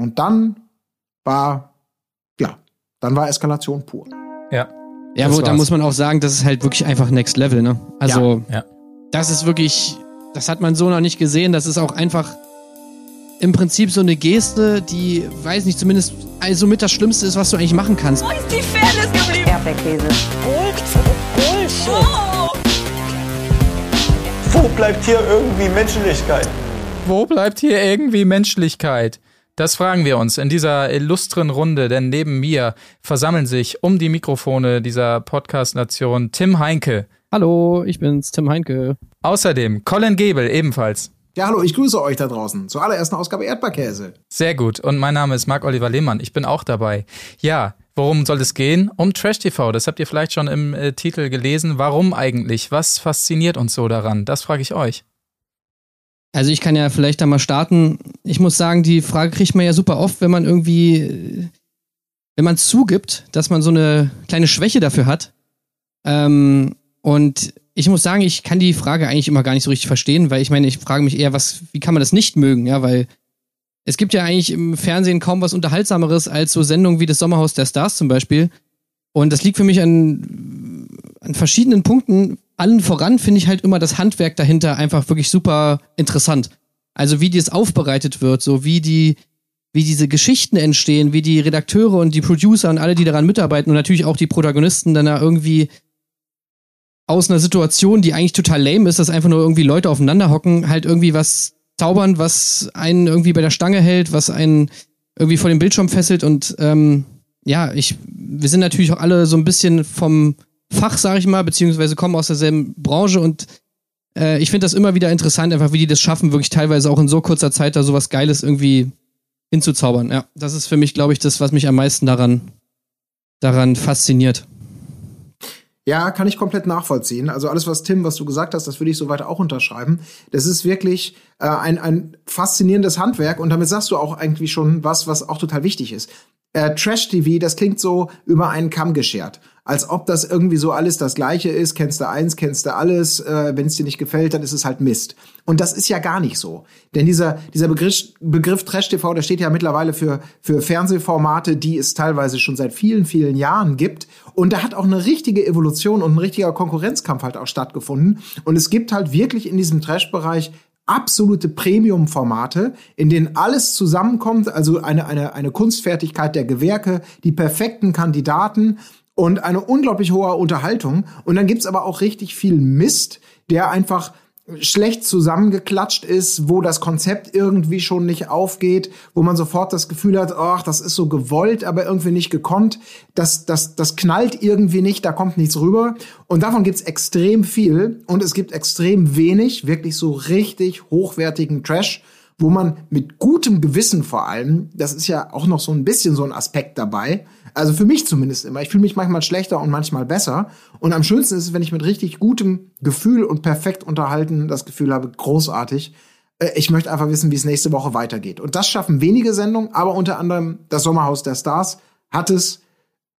Und dann war, ja, dann war Eskalation pur. Ja. Ja, wo, da muss man auch sagen, das ist halt wirklich einfach Next Level, ne? Also, Ja. das ist wirklich, das hat man so noch nicht gesehen. Das ist auch einfach im Prinzip so eine Geste, die, weiß nicht, zumindest also mit das Schlimmste ist, was du eigentlich machen kannst. Wo ist die Fairness geblieben? Erdbeerkäse. Bullshit. Oh. Wo bleibt hier irgendwie Menschlichkeit? Wo bleibt hier irgendwie Menschlichkeit? Das fragen wir uns in dieser illustren Runde, denn neben mir versammeln sich um die Mikrofone dieser Podcast-Nation Tim Heinke. Hallo, ich bin's, Tim Heinke. Außerdem Colin Gebel ebenfalls. Ja, hallo, ich grüße euch da draußen zur allerersten Ausgabe Erdbeerkäse. Sehr gut. Und mein Name ist Marc-Oliver Lehmann. Ich bin auch dabei. Ja, worum soll es gehen? Um Trash TV. Das habt ihr vielleicht schon im äh, Titel gelesen. Warum eigentlich? Was fasziniert uns so daran? Das frage ich euch. Also ich kann ja vielleicht da mal starten. Ich muss sagen, die Frage kriegt man ja super oft, wenn man irgendwie, äh, wenn man zugibt, dass man so eine kleine Schwäche dafür hat. Ähm, und ich muss sagen, ich kann die Frage eigentlich immer gar nicht so richtig verstehen, weil ich meine, ich frage mich eher, was, wie kann man das nicht mögen, ja, weil es gibt ja eigentlich im Fernsehen kaum was Unterhaltsameres als so Sendungen wie das Sommerhaus der Stars zum Beispiel. Und das liegt für mich an, an verschiedenen Punkten. Allen voran finde ich halt immer das Handwerk dahinter einfach wirklich super interessant. Also wie das aufbereitet wird, so wie die, wie diese Geschichten entstehen, wie die Redakteure und die Producer und alle, die daran mitarbeiten und natürlich auch die Protagonisten dann da irgendwie aus einer Situation, die eigentlich total lame ist, dass einfach nur irgendwie Leute aufeinander hocken, halt irgendwie was zaubern, was einen irgendwie bei der Stange hält, was einen irgendwie vor dem Bildschirm fesselt und ähm, ja, ich, wir sind natürlich auch alle so ein bisschen vom Fach, sag ich mal, beziehungsweise kommen aus derselben Branche und äh, ich finde das immer wieder interessant, einfach wie die das schaffen, wirklich teilweise auch in so kurzer Zeit da sowas Geiles irgendwie hinzuzaubern. Ja, das ist für mich, glaube ich, das, was mich am meisten daran, daran fasziniert. Ja, kann ich komplett nachvollziehen. Also alles, was Tim, was du gesagt hast, das würde ich soweit auch unterschreiben. Das ist wirklich äh, ein, ein faszinierendes Handwerk und damit sagst du auch eigentlich schon was, was auch total wichtig ist. Äh, Trash-TV, das klingt so über einen Kamm geschert. Als ob das irgendwie so alles das Gleiche ist. Kennst du eins, kennst du alles. Äh, Wenn es dir nicht gefällt, dann ist es halt Mist. Und das ist ja gar nicht so. Denn dieser, dieser Begriff, Begriff Trash-TV, der steht ja mittlerweile für, für Fernsehformate, die es teilweise schon seit vielen, vielen Jahren gibt. Und da hat auch eine richtige Evolution und ein richtiger Konkurrenzkampf halt auch stattgefunden. Und es gibt halt wirklich in diesem Trash-Bereich absolute Premium-Formate, in denen alles zusammenkommt, also eine, eine, eine Kunstfertigkeit der Gewerke, die perfekten Kandidaten und eine unglaublich hohe Unterhaltung. Und dann gibt's aber auch richtig viel Mist, der einfach schlecht zusammengeklatscht ist, wo das Konzept irgendwie schon nicht aufgeht, wo man sofort das Gefühl hat, ach, das ist so gewollt, aber irgendwie nicht gekonnt, das, das, das knallt irgendwie nicht, da kommt nichts rüber. Und davon gibt's extrem viel und es gibt extrem wenig, wirklich so richtig hochwertigen Trash, wo man mit gutem Gewissen vor allem, das ist ja auch noch so ein bisschen so ein Aspekt dabei, also für mich zumindest immer. Ich fühle mich manchmal schlechter und manchmal besser. Und am schönsten ist es, wenn ich mit richtig gutem Gefühl und perfekt unterhalten das Gefühl habe, großartig. Äh, Ich möchte einfach wissen, wie es nächste Woche weitergeht. Und das schaffen wenige Sendungen, aber unter anderem das Sommerhaus der Stars hat es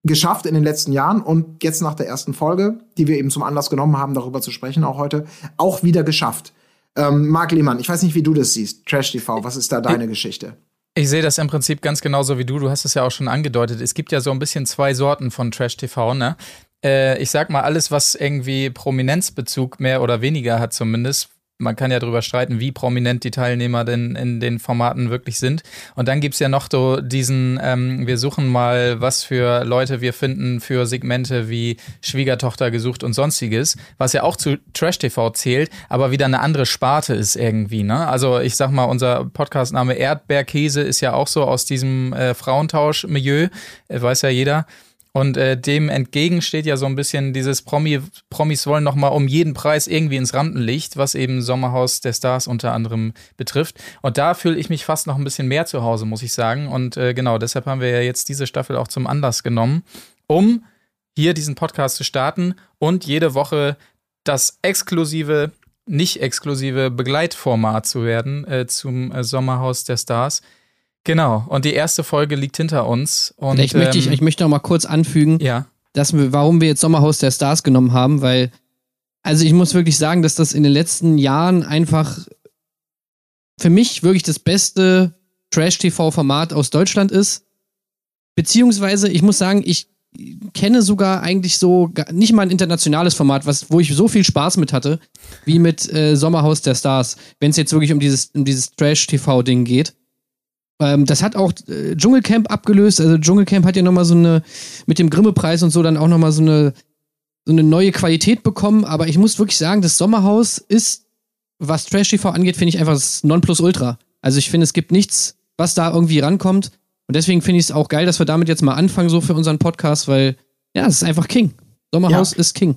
geschafft in den letzten Jahren und jetzt nach der ersten Folge, die wir eben zum Anlass genommen haben, darüber zu sprechen, auch heute, auch wieder geschafft. Ähm, Marc Lehmann, ich weiß nicht, wie du das siehst. Trash TV, was ist da deine Geschichte? Ich sehe das im Prinzip ganz genauso wie du. Du hast es ja auch schon angedeutet. Es gibt ja so ein bisschen zwei Sorten von Trash TV, ne? Äh, ich sag mal, alles, was irgendwie Prominenzbezug mehr oder weniger hat, zumindest. Man kann ja darüber streiten, wie prominent die Teilnehmer denn in den Formaten wirklich sind. Und dann gibt's ja noch so diesen, ähm, wir suchen mal, was für Leute wir finden für Segmente wie Schwiegertochter gesucht und sonstiges, was ja auch zu Trash TV zählt, aber wieder eine andere Sparte ist irgendwie. Ne? Also ich sag mal, unser Podcastname Erdbeerkäse ist ja auch so aus diesem äh, Frauentausch-Milieu, äh, weiß ja jeder. Und äh, dem entgegen steht ja so ein bisschen dieses Promi, Promis wollen noch mal um jeden Preis irgendwie ins Rampenlicht, was eben Sommerhaus der Stars unter anderem betrifft. Und da fühle ich mich fast noch ein bisschen mehr zu Hause, muss ich sagen. Und äh, genau, deshalb haben wir ja jetzt diese Staffel auch zum Anlass genommen, um hier diesen Podcast zu starten und jede Woche das exklusive, nicht exklusive Begleitformat zu werden äh, zum äh, Sommerhaus der Stars. Genau, und die erste Folge liegt hinter uns. Und, Vielleicht möchte ich, ähm, ich möchte noch mal kurz anfügen, ja. dass wir, warum wir jetzt Sommerhaus der Stars genommen haben, weil, also ich muss wirklich sagen, dass das in den letzten Jahren einfach für mich wirklich das beste Trash-TV-Format aus Deutschland ist. Beziehungsweise, ich muss sagen, ich kenne sogar eigentlich so nicht mal ein internationales Format, was, wo ich so viel Spaß mit hatte, wie mit äh, Sommerhaus der Stars, wenn es jetzt wirklich um dieses, um dieses Trash-TV-Ding geht. Ähm, das hat auch äh, Dschungelcamp abgelöst. Also Dschungelcamp hat ja nochmal so eine, mit dem Grimme-Preis und so dann auch nochmal so eine, so eine neue Qualität bekommen. Aber ich muss wirklich sagen, das Sommerhaus ist, was Trash-TV angeht, finde ich einfach das Nonplusultra. Also ich finde, es gibt nichts, was da irgendwie rankommt. Und deswegen finde ich es auch geil, dass wir damit jetzt mal anfangen, so für unseren Podcast, weil, ja, es ist einfach King. Sommerhaus Ja. ist King.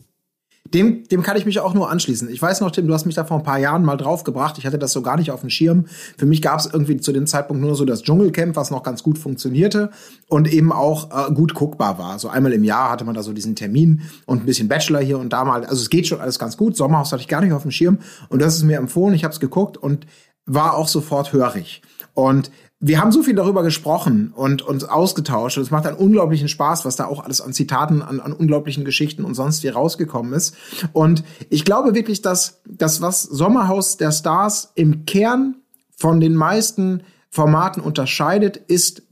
Dem, dem kann ich mich auch nur anschließen. Ich weiß noch, Tim, du hast mich da vor ein paar Jahren mal draufgebracht. Ich hatte das so gar nicht auf dem Schirm. Für mich gab es irgendwie zu dem Zeitpunkt nur so das Dschungelcamp, was noch ganz gut funktionierte und eben auch äh, gut guckbar war. So einmal im Jahr hatte man da so diesen Termin und ein bisschen Bachelor hier und da mal. Also es geht schon alles ganz gut. Sommerhaus hatte ich gar nicht auf dem Schirm und das ist mir empfohlen. Ich habe es geguckt und war auch sofort hörig. Und wir haben so viel darüber gesprochen und uns ausgetauscht. Und es macht einen unglaublichen Spaß, was da auch alles an Zitaten, an, an unglaublichen Geschichten und sonst wie rausgekommen ist. Und ich glaube wirklich, dass das, was Sommerhaus der Stars im Kern von den meisten Formaten unterscheidet, ist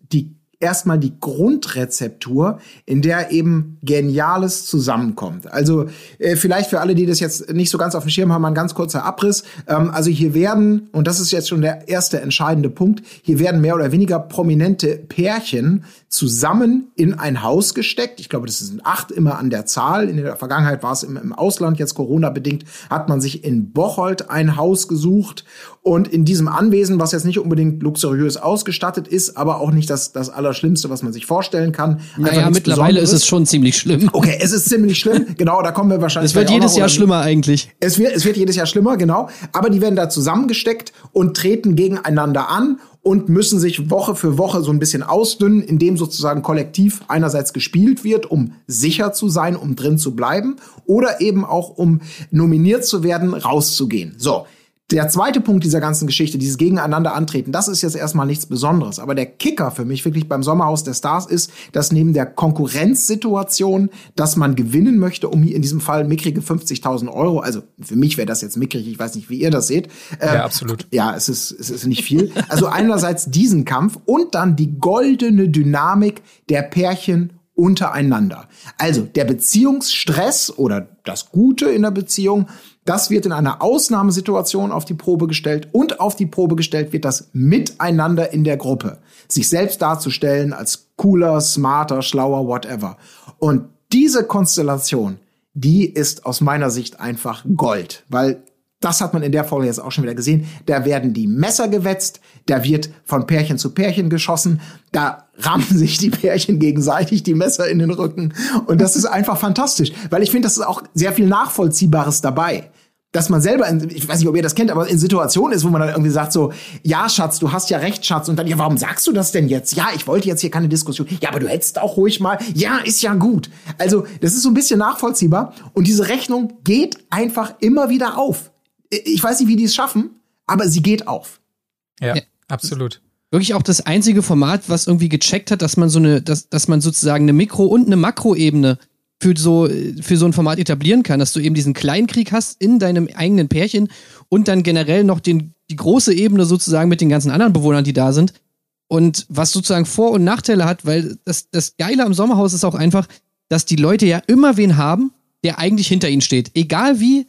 erstmal die Grundrezeptur, in der eben Geniales zusammenkommt. Also äh, vielleicht für alle, die das jetzt nicht so ganz auf dem Schirm haben, mal ein ganz kurzer Abriss. Ähm, also hier werden, und das ist jetzt schon der erste entscheidende Punkt, hier werden mehr oder weniger prominente Pärchen zusammen in ein Haus gesteckt. Ich glaube, das sind acht immer an der Zahl. In der Vergangenheit war es im, im Ausland, jetzt Corona-bedingt, hat man sich in Bocholt ein Haus gesucht. Und in diesem Anwesen, was jetzt nicht unbedingt luxuriös ausgestattet ist, aber auch nicht das, das Allerschlimmste, was man sich vorstellen kann. Einfach Naja, mittlerweile ist Besonderes. es schon ziemlich schlimm. Okay, es ist ziemlich schlimm. Genau, da kommen wir wahrscheinlich. Es wird jedes Jahr schlimmer eigentlich. es wird, es wird jedes Jahr schlimmer, genau. Aber die werden da zusammengesteckt und treten gegeneinander an und müssen sich Woche für Woche so ein bisschen ausdünnen, indem sozusagen kollektiv einerseits gespielt wird, um sicher zu sein, um drin zu bleiben, oder eben auch um nominiert zu werden, rauszugehen. So. Der zweite Punkt dieser ganzen Geschichte, dieses Gegeneinander antreten, das ist jetzt erstmal nichts Besonderes. Aber der Kicker für mich wirklich beim Sommerhaus der Stars ist, dass neben der Konkurrenzsituation, dass man gewinnen möchte, um hier in diesem Fall mickrige 50.000 Euro, also für mich wäre das jetzt mickrig, ich weiß nicht, wie ihr das seht. Ähm, Ja, absolut. Ja, es ist, es ist nicht viel. Also einerseits diesen Kampf und dann die goldene Dynamik der Pärchen untereinander. Also der Beziehungsstress oder das Gute in der Beziehung, das wird in einer Ausnahmesituation auf die Probe gestellt und auf die Probe gestellt wird das Miteinander in der Gruppe. Sich selbst darzustellen als cooler, smarter, schlauer, whatever. Und diese Konstellation, die ist aus meiner Sicht einfach Gold, weil das hat man in der Folge jetzt auch schon wieder gesehen. Da werden die Messer gewetzt, da wird von Pärchen zu Pärchen geschossen, da rammen sich die Pärchen gegenseitig die Messer in den Rücken. Und das ist einfach fantastisch, weil ich finde, das ist auch sehr viel Nachvollziehbares dabei. Dass man selber, in, ich weiß nicht, ob ihr das kennt, aber in Situationen ist, wo man dann irgendwie sagt so, ja, Schatz, du hast ja recht, Schatz. Und dann, ja, warum sagst du das denn jetzt? Ja, ich wollte jetzt hier keine Diskussion. Ja, aber du hättest auch ruhig mal, ja, ist ja gut. Also, das ist so ein bisschen nachvollziehbar. Und diese Rechnung geht einfach immer wieder auf. Ich weiß nicht, wie die es schaffen, aber sie geht auf. Ja, Ja. absolut. Wirklich auch das einzige Format, was irgendwie gecheckt hat, dass man so eine, dass, dass man sozusagen eine Mikro- und eine Makroebene für so, für so ein Format etablieren kann, dass du eben diesen Kleinkrieg hast in deinem eigenen Pärchen und dann generell noch den, die große Ebene sozusagen mit den ganzen anderen Bewohnern, die da sind. Und was sozusagen Vor- und Nachteile hat, weil das, das Geile am Sommerhaus ist auch einfach, dass die Leute ja immer wen haben, der eigentlich hinter ihnen steht. Egal wie,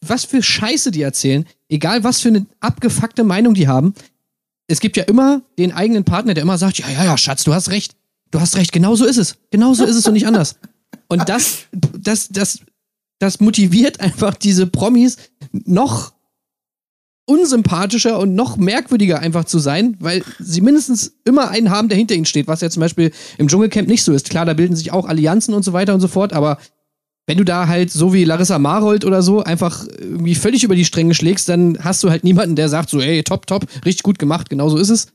was für Scheiße die erzählen, egal was für eine abgefuckte Meinung die haben, es gibt ja immer den eigenen Partner, der immer sagt, ja, ja, ja, Schatz, du hast recht. Du hast recht, genau so ist es. Genau so ist es und nicht anders. Und das, das, das, das motiviert einfach diese Promis noch unsympathischer und noch merkwürdiger einfach zu sein, weil sie mindestens immer einen haben, der hinter ihnen steht, was ja zum Beispiel im Dschungelcamp nicht so ist. Klar, da bilden sich auch Allianzen und so weiter und so fort, aber wenn du da halt so wie Larissa Marold oder so einfach irgendwie völlig über die Stränge schlägst, dann hast du halt niemanden, der sagt so, ey, top, top, richtig gut gemacht, genau so ist es.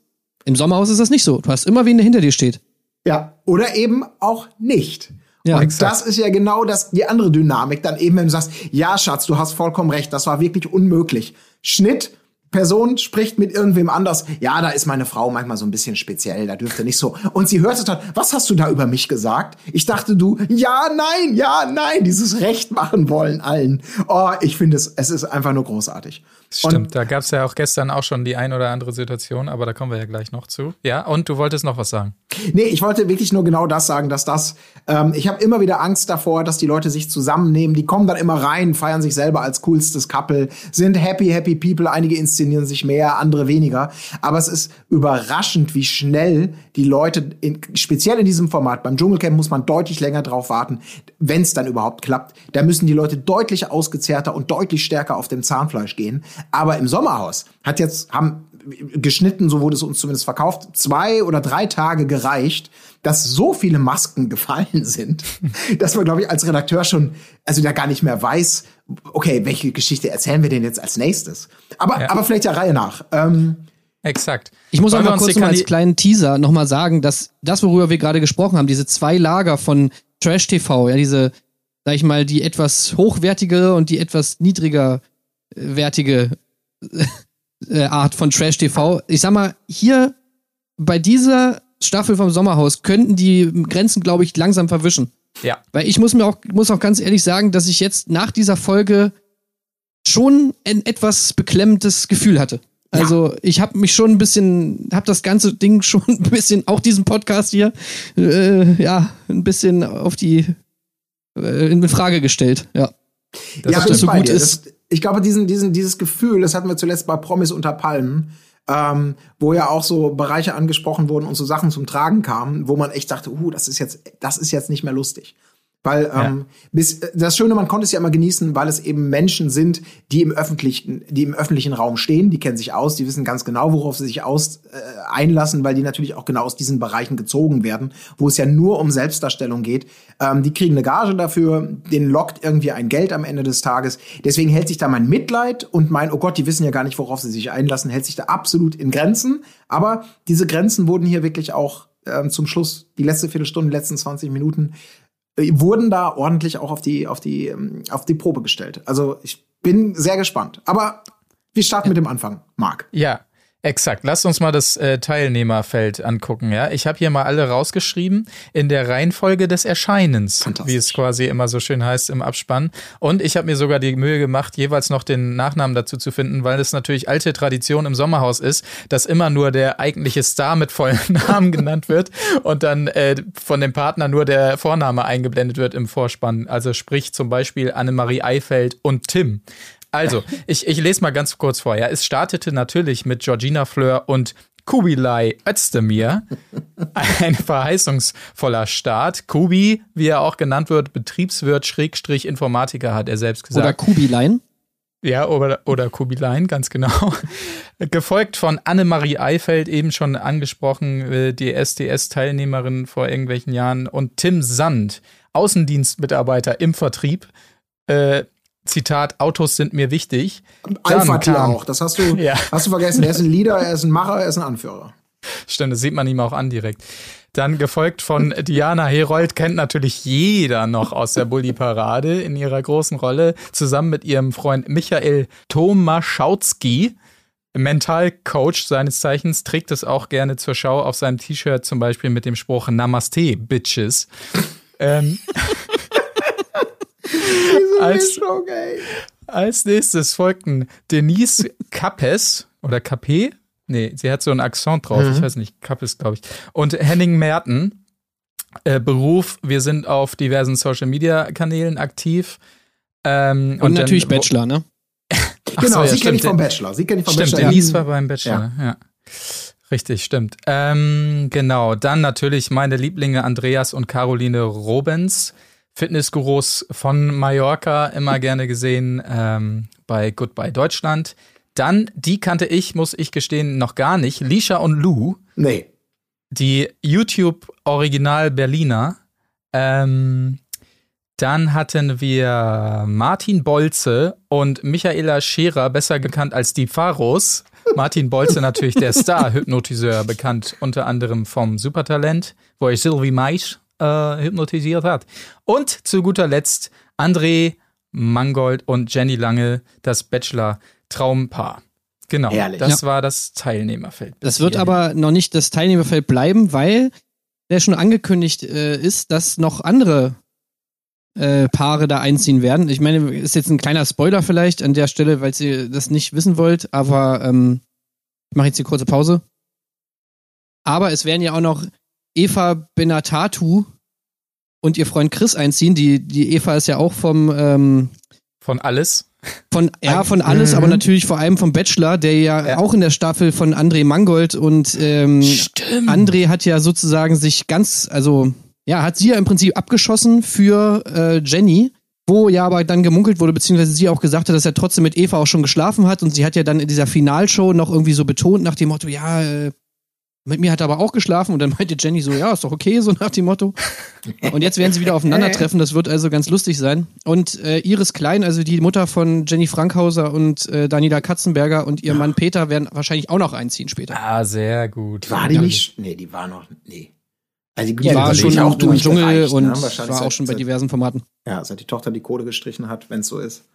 Im Sommerhaus ist das nicht so. Du hast immer wen, der hinter dir steht. Ja, oder eben auch nicht. Ja, und exakt. das ist ja genau das, die andere Dynamik. Dann eben, wenn du sagst, ja, Schatz, du hast vollkommen recht, das war wirklich unmöglich. Schnitt, Person spricht mit irgendwem anders. Ja, da ist meine Frau manchmal so ein bisschen speziell, da dürfte nicht so. Und sie hörte dann, was hast du da über mich gesagt? Ich dachte du, ja, nein, ja, nein, dieses Recht machen wollen allen. Oh, ich finde es, es ist einfach nur großartig. Stimmt, Und da gab es ja auch gestern auch schon die ein oder andere Situation, aber da kommen wir ja gleich noch zu. Ja, und du wolltest noch was sagen. Nee, ich wollte wirklich nur genau das sagen, dass das, ähm, ich habe immer wieder Angst davor, dass die Leute sich zusammennehmen, die kommen dann immer rein, feiern sich selber als coolstes Couple, sind happy, happy people, einige inszenieren sich mehr, andere weniger, aber es ist überraschend, wie schnell die Leute, in, speziell in diesem Format, beim Dschungelcamp muss man deutlich länger drauf warten, wenn es dann überhaupt klappt, da müssen die Leute deutlich ausgezehrter und deutlich stärker auf dem Zahnfleisch gehen, aber im Sommerhaus hat jetzt, haben geschnitten, so wurde es uns zumindest verkauft, zwei oder drei Tage gereicht, dass so viele Masken gefallen sind, dass man, glaube ich, als Redakteur schon, also da gar nicht mehr weiß, okay, welche Geschichte erzählen wir denn jetzt als nächstes? Aber, Ja. aber vielleicht der Reihe nach. Ähm, Exakt. Ich muss uns kurz mal als kleinen Teaser nochmal sagen, dass das, worüber wir gerade gesprochen haben, diese zwei Lager von Trash TV, ja, diese, sag ich mal, die etwas hochwertigere und die etwas niedriger äh, wertige äh, Art von Trash TV. Ich sag mal, hier bei dieser Staffel vom Sommerhaus könnten die Grenzen, glaube ich, langsam verwischen. Ja. Weil ich muss mir auch, muss auch ganz ehrlich sagen, dass ich jetzt nach dieser Folge schon ein etwas beklemmendes Gefühl hatte. Also ich habe mich schon ein bisschen, habe das ganze Ding schon ein bisschen, auch diesen Podcast hier, äh, ja, ein bisschen auf die äh, in Frage gestellt. Ja. Das ja, das so gut dir. ist. Das, ich glaube, diesen, diesen, dieses Gefühl, das hatten wir zuletzt bei Promis unter Palmen, ähm, wo ja auch so Bereiche angesprochen wurden und so Sachen zum Tragen kamen, wo man echt dachte, uh, das ist jetzt, das ist jetzt nicht mehr lustig. Weil ähm, bis, das Schöne, man konnte es ja immer genießen, weil es eben Menschen sind, die im öffentlichen, die im öffentlichen Raum stehen, die kennen sich aus, die wissen ganz genau, worauf sie sich aus äh, einlassen, weil die natürlich auch genau aus diesen Bereichen gezogen werden, wo es ja nur um Selbstdarstellung geht. Ähm, die kriegen eine Gage dafür, den lockt irgendwie ein Geld am Ende des Tages. Deswegen hält sich da mein Mitleid und mein, oh Gott, die wissen ja gar nicht, worauf sie sich einlassen, hält sich da absolut in Grenzen. Aber diese Grenzen wurden hier wirklich auch ähm, zum Schluss, die letzte Viertelstunde, die letzten 20 Minuten, wurden da ordentlich auch auf die, auf die, ähm, auf die Probe gestellt. Also ich bin sehr gespannt. Aber wir starten mit dem Anfang, Marc. Ja, exakt. Lasst uns mal das äh, Teilnehmerfeld angucken. Ja, ich habe hier mal alle rausgeschrieben in der Reihenfolge des Erscheinens, wie es quasi immer so schön heißt im Abspann. Und ich habe mir sogar die Mühe gemacht, jeweils noch den Nachnamen dazu zu finden, weil es natürlich alte Tradition im Sommerhaus ist, dass immer nur der eigentliche Star mit vollen Namen genannt wird und dann äh, von dem Partner nur der Vorname eingeblendet wird im Vorspann. Also sprich zum Beispiel Annemarie Eifeld und Tim. Also, ich, ich lese mal ganz kurz vor. Ja. Es startete natürlich mit Georgina Fleur und Kubilay Özdemir. Ein verheißungsvoller Start. Kubi, wie er auch genannt wird, Betriebswirt, Schrägstrich, Informatiker, hat er selbst gesagt. Oder Kubilein. Ja, oder, oder Kubilein, ganz genau. Gefolgt von Annemarie Eifeld, eben schon angesprochen, äh, die SDS-Teilnehmerin vor irgendwelchen Jahren, und Tim Sand, Außendienstmitarbeiter im Vertrieb. Äh, Zitat, Autos sind mir wichtig. Alpha-Tier auch. Das hast du, Ja. hast du vergessen. Er ist ein Leader, er ist ein Macher, er ist ein Anführer. Stimmt, das sieht man ihm auch an direkt. Dann gefolgt von Diana Herold, kennt natürlich jeder noch aus der Bulli-Parade in ihrer großen Rolle, zusammen mit ihrem Freund Michael Tomaszauski. Mentalcoach seines Zeichens trägt es auch gerne zur Schau auf seinem T-Shirt, zum Beispiel mit dem Spruch Namaste, Bitches. ähm, als, Okay. als nächstes folgten Denise Capes oder Capé. Nee, sie hat so einen Akzent drauf. Ich weiß nicht, Capes, glaube ich. Und Henning Merten. Äh, Beruf, wir sind auf diversen Social Media Kanälen aktiv. Ähm, Und, natürlich dann, Bachelor, ne? Ach Genau, so, ja, sie kenne ich vom Bachelor. Sie kenne ich vom Stimmt, Bachelor. Denise ja. war beim Bachelor, ja. Richtig, stimmt. Ähm, genau, dann natürlich meine Lieblinge Andreas und Caroline Robens, Fitnessgurus von Mallorca, immer gerne gesehen ähm, bei Goodbye Deutschland. Dann, die kannte ich, muss ich gestehen, noch gar nicht, Lisha und Lou, Nee. die YouTube-Original Berliner. Ähm, dann hatten wir Martin Bolze und Michaela Scherer, besser bekannt als die Pharos. Martin Bolze natürlich der Star-Hypnotiseur, bekannt unter anderem vom Supertalent, wo er Sylvie Mais äh, hypnotisiert hat. Und zu guter Letzt André Mangold und Jenny Lange, das Bachelor-Traumpaar. Genau, Herrlich. das war das Teilnehmerfeld. Das wird aber noch nicht das Teilnehmerfeld bleiben, weil der schon angekündigt äh, ist, dass noch andere äh, Paare da einziehen werden. Ich meine, ist jetzt ein kleiner Spoiler vielleicht an der Stelle, weil ihr das nicht wissen wollt, aber ähm, ich mache jetzt die kurze Pause. Aber es werden ja auch noch Eva Benatatu und ihr Freund Chris einziehen. Die, die Eva ist ja auch vom ähm, Von alles. von, ja, von alles, Mhm. aber natürlich vor allem vom Bachelor, der ja, Ja. auch in der Staffel von André Mangold und ähm, Stimmt. André hat ja sozusagen sich ganz, also ja, hat sie ja im Prinzip abgeschossen für äh, Jenny, wo ja aber dann gemunkelt wurde, beziehungsweise sie auch gesagt hat, dass er trotzdem mit Eva auch schon geschlafen hat und sie hat ja dann in dieser Finalshow noch irgendwie so betont nach dem Motto, ja, äh, mit mir hat er aber auch geschlafen und dann meinte Jenny so, ja, ist doch okay, so nach dem Motto. Und jetzt werden sie wieder aufeinandertreffen, das wird also ganz lustig sein. Und äh, Iris Klein, also die Mutter von Jenny Frankhauser und äh, Daniela Katzenberger und ihr Mann Peter werden wahrscheinlich auch noch einziehen später. Ah, sehr gut. War die nicht? Nee, die war noch. Nee. Also die Die war die schon auch im Dschungel durchgereicht, und ne? War auch seit- schon bei seit- diversen Formaten. Ja, seit die Tochter die Kohle gestrichen hat, wenn es so ist.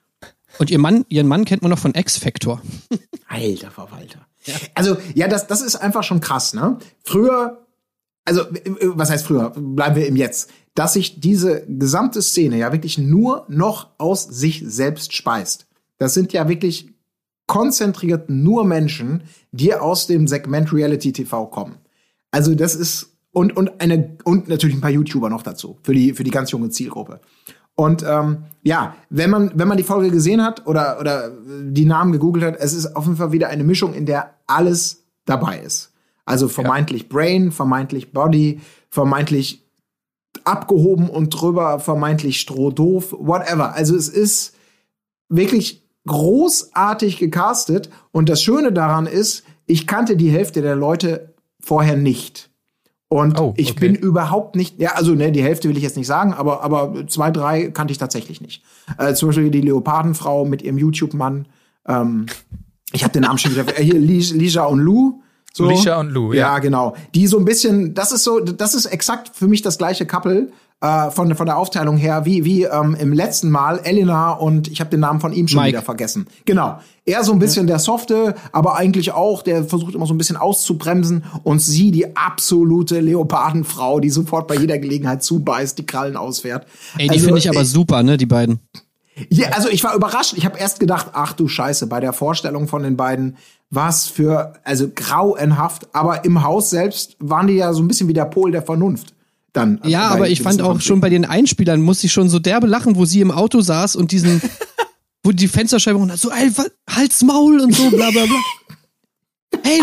Und ihr Mann, ihren Mann kennt man noch von X-Factor. Alter Verwalter. Also, ja, das, das ist einfach schon krass, ne? Früher, also, was heißt früher? Bleiben wir im Jetzt. Dass sich diese gesamte Szene ja wirklich nur noch aus sich selbst speist. Das sind ja wirklich konzentriert nur Menschen, die aus dem Segment Reality TV kommen. Also, das ist, und, und eine, und natürlich ein paar YouTuber noch dazu, für die, für die ganz junge Zielgruppe. Und ähm, ja, wenn man, wenn man die Folge gesehen hat oder, oder die Namen gegoogelt hat, es ist auf jeden Fall wieder eine Mischung, in der alles dabei ist. Also vermeintlich Brain, vermeintlich Body, vermeintlich abgehoben und drüber, vermeintlich strohdoof, whatever. Also es ist wirklich großartig gecastet. Und das Schöne daran ist, ich kannte die Hälfte der Leute vorher nicht. Und Oh, ich okay. bin überhaupt nicht, ja, also ne, die Hälfte will ich jetzt nicht sagen, aber, aber zwei, drei kannte ich tatsächlich nicht. Äh, zum Beispiel die Leopardenfrau mit ihrem YouTube-Mann. Ähm, ich habe den Namen schon wieder. Äh, hier, Li- Lisa und Lou. So. Lisha und Lou, ja. Ja, genau. Die so ein bisschen, das ist so, das ist exakt für mich das gleiche Couple äh, von, von der Aufteilung her, wie, wie ähm, im letzten Mal Elena und ich habe den Namen von ihm schon Mike. wieder vergessen. Genau. Er so ein bisschen der Softe, aber eigentlich auch, der versucht immer so ein bisschen auszubremsen und sie die absolute Leopardenfrau, die sofort bei jeder Gelegenheit zubeißt, die Krallen ausfährt. Ey, die Also, finde ich aber äh, super, ne, die beiden. ja, also ich war überrascht. Ich habe erst gedacht, ach du Scheiße, bei der Vorstellung von den beiden, was für, also grauenhaft. Aber im Haus selbst waren die ja so ein bisschen wie der Pol der Vernunft. Dann. Ja, aber ich fand auch schon bei den Einspielern musste ich schon so derbe lachen, wo sie im Auto saß und diesen, wo die Fensterscheibe runter, so, ey, halt's Maul und so, bla, bla, bla. Hey,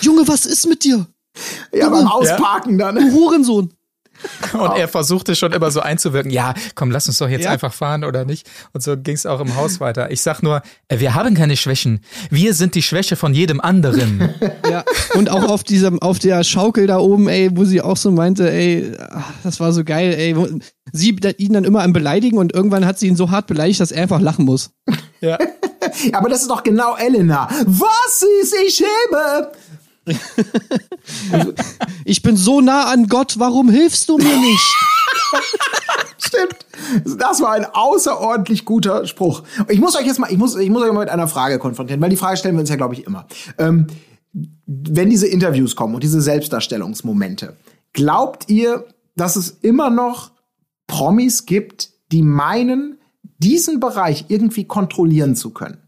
Junge, was ist mit dir? Ja, beim Ausparken Du dann. Hurensohn. Und er versuchte schon immer so einzuwirken, ja, komm, lass uns doch jetzt Ja. einfach fahren oder nicht. Und so ging es auch im Haus weiter. Ich sag nur, äh, wir haben keine Schwächen. Wir sind die Schwäche von jedem anderen. Ja. Und auch auf diesem, auf der Schaukel da oben, ey, wo sie auch so meinte, ey, ach, das war so geil, ey. Sie ihn dann immer am Beleidigen und irgendwann hat sie ihn so hart beleidigt, dass er einfach lachen muss. ja. Aber das ist doch genau Elena. Was ist ich schäme? Ich bin so nah an Gott, warum hilfst du mir nicht? Stimmt. Das war ein außerordentlich guter Spruch. Ich muss euch jetzt mal, ich muss, ich muss euch mal mit einer Frage konfrontieren, weil die Frage stellen wir uns ja, glaube ich, immer. Ähm, wenn diese Interviews kommen und diese Selbstdarstellungsmomente, glaubt ihr, dass es immer noch Promis gibt, die meinen, diesen Bereich irgendwie kontrollieren zu können?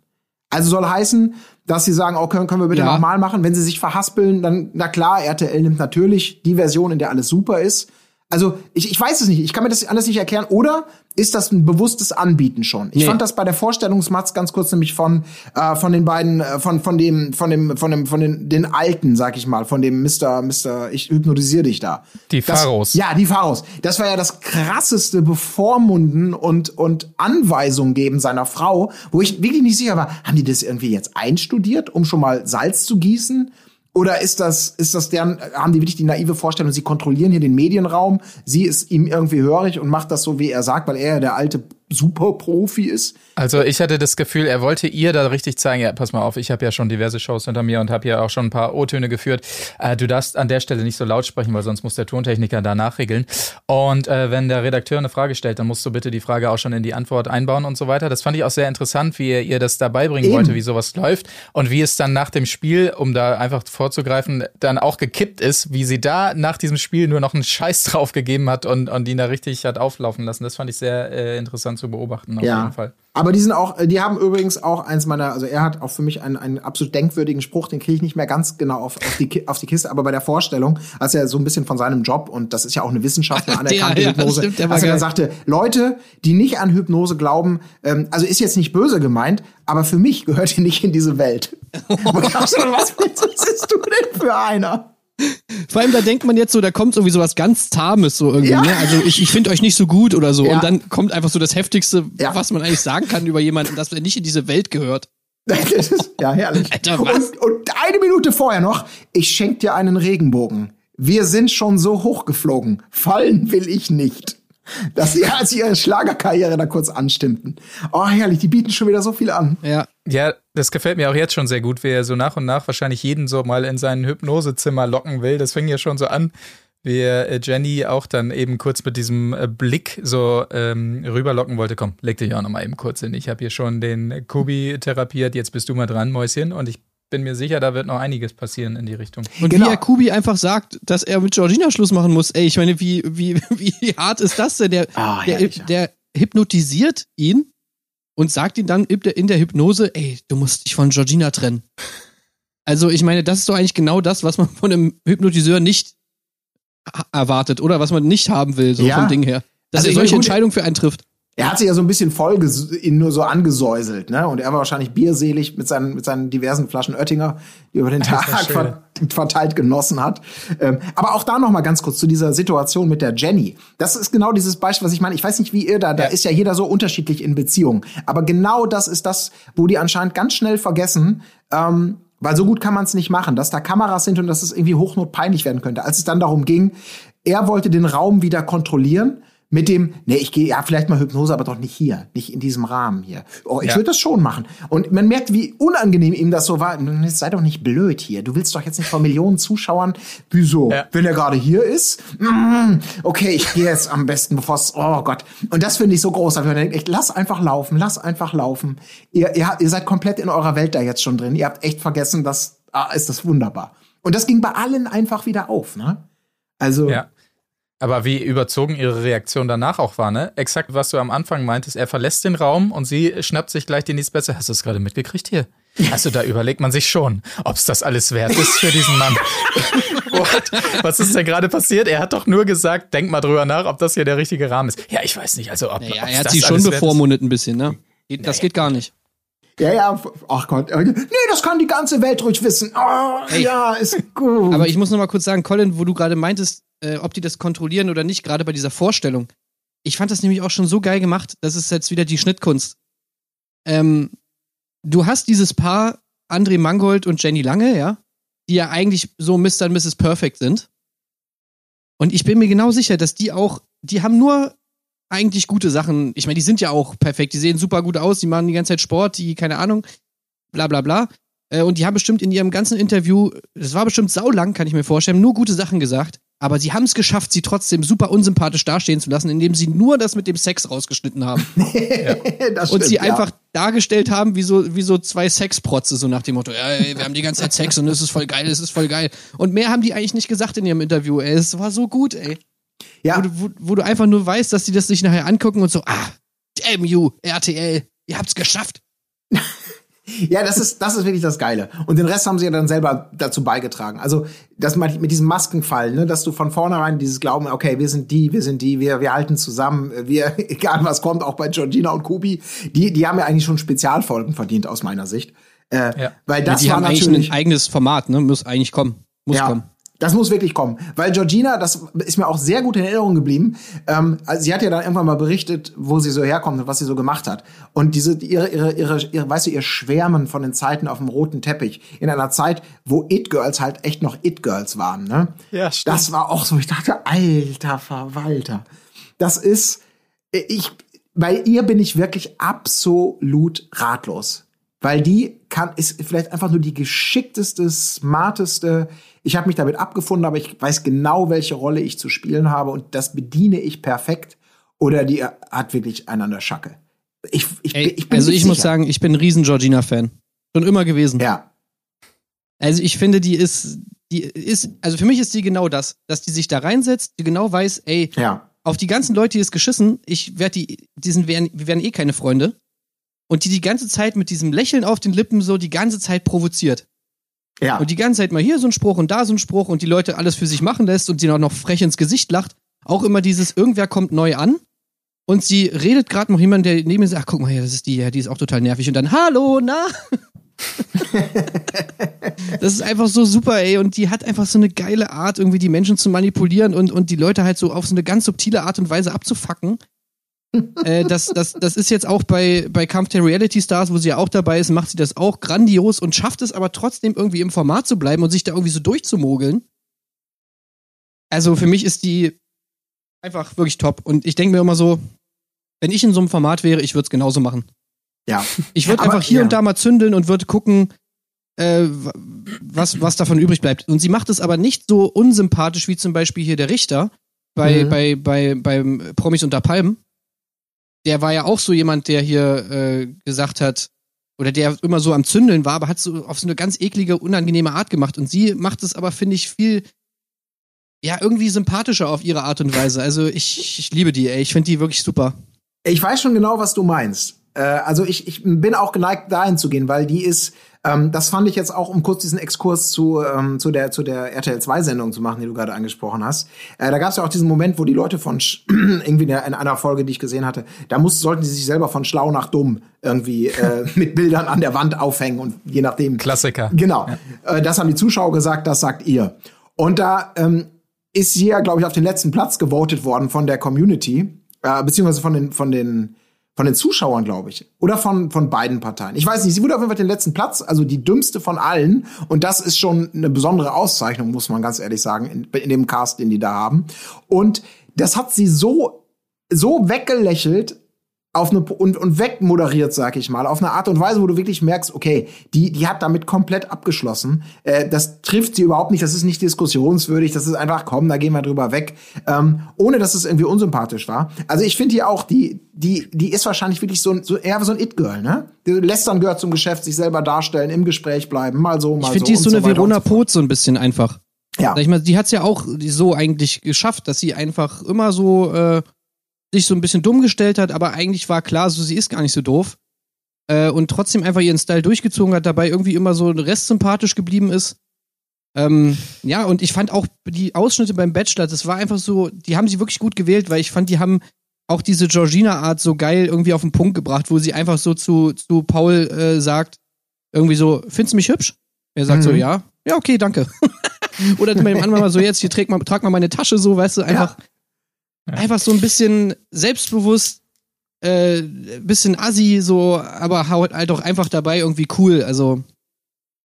Also soll heißen, dass sie sagen, oh, können, können wir bitte Ja. nochmal machen? Wenn sie sich verhaspeln, dann, na klar, RTL nimmt natürlich die Version, in der alles super ist. Also, ich, ich weiß es nicht, ich kann mir das alles nicht erklären. Oder ist das ein bewusstes Anbieten schon? Ich Nee. fand das bei der Vorstellungsmatz ganz kurz nämlich von, äh, von den beiden, äh, von, von dem, von dem, von dem, von den, den Alten, sag ich mal, von dem Mr. Mr. Ich hypnotisiere dich da. Die Das- Pharos. Ja, die Pharos. Das war ja das krasseste Bevormunden und, und Anweisung geben seiner Frau, wo ich wirklich nicht sicher war, haben die das irgendwie jetzt einstudiert, um schon mal Salz zu gießen? Oder ist das, ist das deren, haben die wirklich die naive Vorstellung, sie kontrollieren hier den Medienraum, sie ist ihm irgendwie hörig und macht das so, wie er sagt, weil er ja der alte super Profi ist. Also ich hatte das Gefühl, er wollte ihr da richtig zeigen, ja, pass mal auf, ich habe ja schon diverse Shows hinter mir und habe ja auch schon ein paar O-Töne geführt. Äh, du darfst an der Stelle nicht so laut sprechen, weil sonst muss der Tontechniker da nachregeln. Und äh, wenn der Redakteur eine Frage stellt, dann musst du bitte die Frage auch schon in die Antwort einbauen und so weiter. Das fand ich auch sehr interessant, wie er ihr das da beibringen Eben. wollte, wie sowas läuft und wie es dann nach dem Spiel, um da einfach vorzugreifen, dann auch gekippt ist, wie sie da nach diesem Spiel nur noch einen Scheiß drauf gegeben hat und, und ihn da richtig hat auflaufen lassen. Das fand ich sehr äh, interessant zu beobachten, auf jeden Fall. Aber die sind auch, die haben übrigens auch eins meiner, also er hat auch für mich einen, einen absolut denkwürdigen Spruch, den kriege ich nicht mehr ganz genau auf, auf, die, auf die Kiste, aber bei der Vorstellung, als er so ein bisschen von seinem Job, und das ist ja auch eine Wissenschaft, eine anerkannte Ja, ja, Hypnose, stimmt, als er dann sagte, Leute, die nicht an Hypnose glauben, ähm, also ist jetzt nicht böse gemeint, aber für mich gehört ihr nicht in diese Welt. Und ich dachte so, was bist du denn für einer? Vor allem, da denkt man jetzt so, da kommt irgendwie sowas ganz Zahmes so irgendwie, Ja. ne? Also ich, ich finde euch nicht so gut oder so. Ja. Und dann kommt einfach so das Heftigste, Ja. was man eigentlich sagen kann über jemanden, dass er nicht in diese Welt gehört. Ist, ja, herrlich. Alter, was? Und, und eine Minute vorher noch, ich schenk dir einen Regenbogen. Wir sind schon so hochgeflogen. Fallen will ich nicht. Dass sie, als ihre Schlagerkarriere da kurz anstimmten. Oh, herrlich, die bieten schon wieder so viel an. Ja. Ja, das gefällt mir auch jetzt schon sehr gut, wie er so nach und nach wahrscheinlich jeden so mal in sein Hypnosezimmer locken will. Das fing ja schon so an, wie äh, Jenny auch dann eben kurz mit diesem äh, Blick so ähm, rüberlocken wollte. Komm, leg dich auch noch mal eben kurz hin. Ich habe hier schon den Kubi therapiert, jetzt bist du mal dran, Mäuschen. Und ich bin mir sicher, da wird noch einiges passieren in die Richtung. Und Genau. wie er Kubi einfach sagt, dass er mit Georgina Schluss machen muss. Ey, ich meine, wie, wie, wie hart ist das denn? Der, Ah, der, der hypnotisiert ihn und sagt ihm dann in der- Hypnose, ey, du musst dich von Georgina trennen. Also, ich meine, das ist doch eigentlich genau das, was man von einem Hypnotiseur nicht erwartet oder was man nicht haben will, so Ja. vom Ding her. Dass Also er solche Entscheidungen für einen trifft. Er hat sich ja so ein bisschen voll ihn nur so angesäuselt, ne? Und er war wahrscheinlich bierselig mit seinen, mit seinen diversen Flaschen Oettinger, die er über den Tag ver verteilt genossen hat. Ähm, aber auch da noch mal ganz kurz zu dieser Situation mit der Jenny. Das ist genau dieses Beispiel, was ich meine. Ich weiß nicht, wie ihr da, da Ja. ist ja jeder so unterschiedlich in Beziehungen. Aber genau das ist das, wo die anscheinend ganz schnell vergessen, ähm, weil so gut kann man es nicht machen, dass da Kameras sind und dass es irgendwie hochnotpeinlich werden könnte. Als es dann darum ging, er wollte den Raum wieder kontrollieren mit dem, nee, ich gehe ja vielleicht mal Hypnose, aber doch nicht hier, nicht in diesem Rahmen hier. Oh, ich Ja. würde das schon machen. Und man merkt, wie unangenehm ihm das so war. Jetzt sei doch nicht blöd hier. Du willst doch jetzt nicht vor Millionen Zuschauern. Wieso? Ja. Wenn er gerade hier ist? Mm, okay, ich gehe jetzt am besten, bevor es. Oh Gott. Und das finde ich so großartig. Man denkt, echt, lass einfach laufen, lass einfach laufen. Ihr, ihr, ihr seid komplett in eurer Welt da jetzt schon drin. Ihr habt echt vergessen, dass ah, ist das wunderbar. Und das ging bei allen einfach wieder auf, ne? Also Ja. Aber wie überzogen ihre Reaktion danach auch war, ne? Exakt, was du am Anfang meintest. Er verlässt den Raum und sie schnappt sich gleich die nächstbeste. Hast du es gerade mitgekriegt hier? Also da überlegt man sich schon, ob es das alles wert ist für diesen Mann. What? Was ist denn gerade passiert? Er hat doch nur gesagt, denk mal drüber nach, ob das hier der richtige Rahmen ist. Ja, ich weiß nicht. Also ob, Naja, er hat das sie schon bevormundet ein bisschen, ne? Geht, das geht gar nicht. Ja, ja, ach Gott. Nee, das kann die ganze Welt ruhig wissen. Oh, ja, ist gut. Aber ich muss noch mal kurz sagen, Colin, wo du gerade meintest, äh, ob die das kontrollieren oder nicht, gerade bei dieser Vorstellung. Ich fand das nämlich auch schon so geil gemacht. Das ist jetzt wieder die Schnittkunst. Ähm, du hast dieses Paar, André Mangold und Jenny Lange, ja, die ja eigentlich so Mr. und Mrs. Perfect sind. Und ich bin mir genau sicher, dass die auch, die haben nur eigentlich gute Sachen. Ich meine, die sind ja auch perfekt. Die sehen super gut aus, die machen die ganze Zeit Sport, die, keine Ahnung, bla bla bla. Äh, Und die haben bestimmt in ihrem ganzen Interview, das war bestimmt saulang, kann ich mir vorstellen, nur gute Sachen gesagt. Aber sie haben es geschafft, sie trotzdem super unsympathisch dastehen zu lassen, indem sie nur das mit dem Sex rausgeschnitten haben. das und stimmt, sie ja. einfach dargestellt haben wie so, wie so zwei Sexprotze, so nach dem Motto, ja, ey, wir haben die ganze Zeit Sex und es ist voll geil, es ist voll geil. Und mehr haben die eigentlich nicht gesagt in ihrem Interview, ey. Es war so gut, ey. Ja. Wo, du, wo, wo du einfach nur weißt, dass die das sich nachher angucken und so, ah, damn you, RTL, ihr habt's geschafft. Ja, das ist, das ist wirklich das Geile. Und den Rest haben sie ja dann selber dazu beigetragen. Also, das mit mit diesem Maskenfall, ne, dass du von vornherein dieses Glauben, okay, wir sind die, wir sind die, wir, wir halten zusammen, wir, egal was kommt, auch bei Georgina und Kubi, die, die haben ja eigentlich schon Spezialfolgen verdient, aus meiner Sicht. Äh, Ja. Weil das die war haben eigentlich natürlich. ein eigenes Format, ne? Muss eigentlich kommen. Muss ja, kommen. Das muss wirklich kommen. Weil Georgina, das ist mir auch sehr gut in Erinnerung geblieben. Ähm, also sie hat ja dann irgendwann mal berichtet, wo sie so herkommt und was sie so gemacht hat. Und diese, ihre, ihre, ihre, ihre weißt du, ihr Schwärmen von den Zeiten auf dem roten Teppich. In einer Zeit, wo It-Girls halt echt noch It-Girls waren, ne? Ja, stimmt. Das war auch so, ich dachte, alter Verwalter. Das ist, ich, bei ihr bin ich wirklich absolut ratlos. Weil die kann, ist vielleicht einfach nur die geschickteste, smarteste. Ich habe mich damit abgefunden, aber ich weiß genau, welche Rolle ich zu spielen habe und das bediene ich perfekt. Oder die hat wirklich einen an der Schacke. Ich, ich, Ey, ich bin also ich muss sicher. sagen, ich bin ein riesen Georgina-Fan. Schon immer gewesen. Ja, Also ich finde, die ist, die ist, also für mich ist die genau das, dass die sich da reinsetzt, die genau weiß, ey, ja. auf die ganzen Leute, die ist geschissen, ich werde die, die sind, werden, wir werden eh keine Freunde. Und die die ganze Zeit mit diesem Lächeln auf den Lippen so die ganze Zeit provoziert. Ja. Und die ganze Zeit mal hier so ein Spruch und da so ein Spruch und die Leute alles für sich machen lässt und sie auch noch frech ins Gesicht lacht. Auch immer dieses, irgendwer kommt neu an und sie redet gerade noch jemand, der neben ihr sagt, ach guck mal hier, das ist die, ja, die ist auch total nervig. Und dann, hallo, na? das ist einfach so super, ey. Und die hat einfach so eine geile Art, irgendwie die Menschen zu manipulieren und, und die Leute halt so auf so eine ganz subtile Art und Weise abzufacken. Äh, das, das, das ist jetzt auch bei, bei Kampf der Reality Stars, wo sie ja auch dabei ist, macht sie das auch grandios und schafft es aber trotzdem irgendwie im Format zu bleiben und sich da irgendwie so durchzumogeln. Also für mich ist die einfach wirklich top. Und ich denke mir immer so, wenn ich in so einem Format wäre, ich würde es genauso machen. Ja. Ich würde einfach hier ja. und da mal zündeln und würde gucken, äh, wa- was, was davon übrig bleibt. Und sie macht es aber nicht so unsympathisch wie zum Beispiel hier der Richter bei, Mhm. bei, bei, beim Promis unter Palmen. Der war ja auch so jemand, der hier äh, gesagt hat, oder der immer so am Zündeln war, aber hat so auf so eine ganz eklige, unangenehme Art gemacht. Und sie macht es aber, finde ich, viel, ja, irgendwie sympathischer auf ihre Art und Weise. Also ich, ich liebe die, ey. Ich finde die wirklich super. Ich weiß schon genau, was du meinst. Äh, also ich, ich bin auch geneigt, dahin zu gehen, weil die ist, ähm, das fand ich jetzt auch, um kurz diesen Exkurs zu, ähm, zu der, zu der RTL 2-Sendung zu machen, die du gerade angesprochen hast. Äh, da gab es ja auch diesen Moment, wo die Leute von, Sch irgendwie in einer Folge, die ich gesehen hatte, da mussten, sollten sie sich selber von schlau nach dumm irgendwie äh, mit Bildern an der Wand aufhängen und je nachdem. Klassiker. Genau. Äh, das haben die Zuschauer gesagt, das sagt ihr. Und da ähm, ist sie ja, glaube ich, auf den letzten Platz gewotet worden von der Community, äh, beziehungsweise von den, von den, von den Zuschauern, glaube ich. Oder von, von beiden Parteien. Ich weiß nicht, sie wurde auf jeden Fall den letzten Platz, also die dümmste von allen. Und das ist schon eine besondere Auszeichnung, muss man ganz ehrlich sagen, in, in dem Cast, den die da haben. Und das hat sie so, so weggelächelt, auf eine und, und wegmoderiert, sag ich mal, auf eine Art und Weise, wo du wirklich merkst, okay, die, die hat damit komplett abgeschlossen. Äh, das trifft sie überhaupt nicht, das ist nicht diskussionswürdig, das ist einfach, komm, da gehen wir drüber weg, ähm, ohne dass es irgendwie unsympathisch war. Also ich finde die auch, die, die, die ist wahrscheinlich wirklich so, ein- so eher so ein It-Girl, ne? Die Lästern gehört zum Geschäft, sich selber darstellen, im Gespräch bleiben, mal so, mal Ich finde, so. die ist so und eine Verona so fort. Pot so ein bisschen einfach. Ja. Sag ich mal, die hat's ja auch so eigentlich geschafft, dass sie einfach immer so äh, sich so ein bisschen dumm gestellt hat, aber eigentlich war klar, so sie ist gar nicht so doof. Äh, und trotzdem einfach ihren Style durchgezogen hat, dabei irgendwie immer so restsympathisch geblieben ist. Ähm, ja, und ich fand auch die Ausschnitte beim Bachelor, das war einfach so, die haben sie wirklich gut gewählt, weil ich fand, die haben auch diese Georgina-Art so geil irgendwie auf den Punkt gebracht, wo sie einfach so zu, zu Paul äh, sagt, irgendwie so, findest du mich hübsch? Er sagt so, Mhm. ja. Ja, okay, danke. Oder bei dem anderen mal so, jetzt hier träg mal, trag mal meine Tasche so, weißt du, einfach, einfach so ein bisschen selbstbewusst, äh, bisschen assi, so, aber haut halt auch einfach dabei irgendwie cool. Also,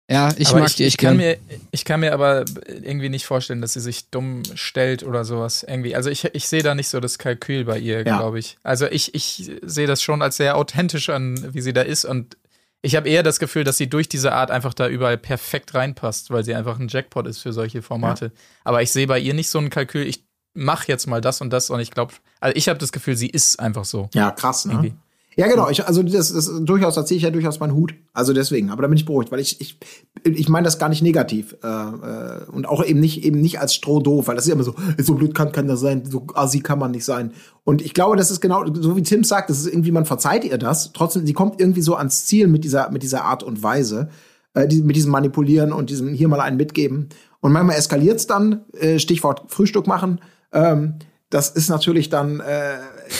ja, ich aber mag ich, die echt ich kann mir ich kann mir aber irgendwie nicht vorstellen, dass sie sich dumm stellt oder sowas irgendwie. Also ich, ich sehe da nicht so das Kalkül bei ihr, Ja. glaube ich. Also ich, ich sehe das schon als sehr authentisch an, wie sie da ist und ich habe eher das Gefühl, dass sie durch diese Art einfach da überall perfekt reinpasst, weil sie einfach ein Jackpot ist für solche Formate. Aber ich sehe bei ihr nicht so ein Kalkül, ich mache jetzt mal das und das und ich glaube, also ich habe das Gefühl, sie ist einfach so. Ja, krass, ne? Irgendwie. Ja, genau. Ich, also das, das durchaus, da ziehe ich ja durchaus meinen Hut. Also deswegen, aber da bin ich beruhigt, weil ich, ich, ich meine das gar nicht negativ. Äh, äh, und auch eben nicht, eben nicht als Strohdoof, weil das ist ja immer so, so blöd kann, kann das sein, so assi kann man nicht sein. Und ich glaube, das ist genau, so wie Tim sagt, das ist irgendwie, man verzeiht ihr das. Trotzdem, sie kommt irgendwie so ans Ziel mit dieser, mit dieser Art und Weise, äh, die, mit diesem Manipulieren und diesem hier mal einen mitgeben. Und manchmal eskaliert's dann, äh, Stichwort Frühstück machen. Ähm, das ist natürlich dann, äh,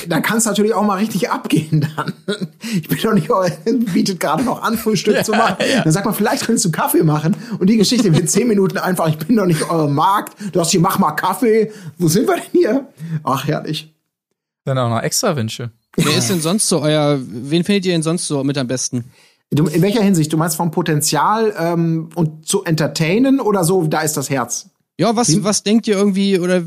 da kann es natürlich auch mal richtig abgehen dann. Ich bin doch nicht, bietet gerade noch an, Frühstück zu machen. Dann sagt man, vielleicht könntest du Kaffee machen. Und die Geschichte wird zehn Minuten einfach, ich bin doch nicht euer Markt. Du hast hier, mach mal Kaffee. Wo sind wir denn hier? Ach, herrlich. Dann auch noch extra Wünsche. Wer ist denn sonst so euer, wen findet ihr denn sonst so mit am besten? Du, in welcher Hinsicht? Du meinst vom Potenzial ähm, und zu entertainen oder so, da ist das Herz? Ja, was, was denkt ihr irgendwie, oder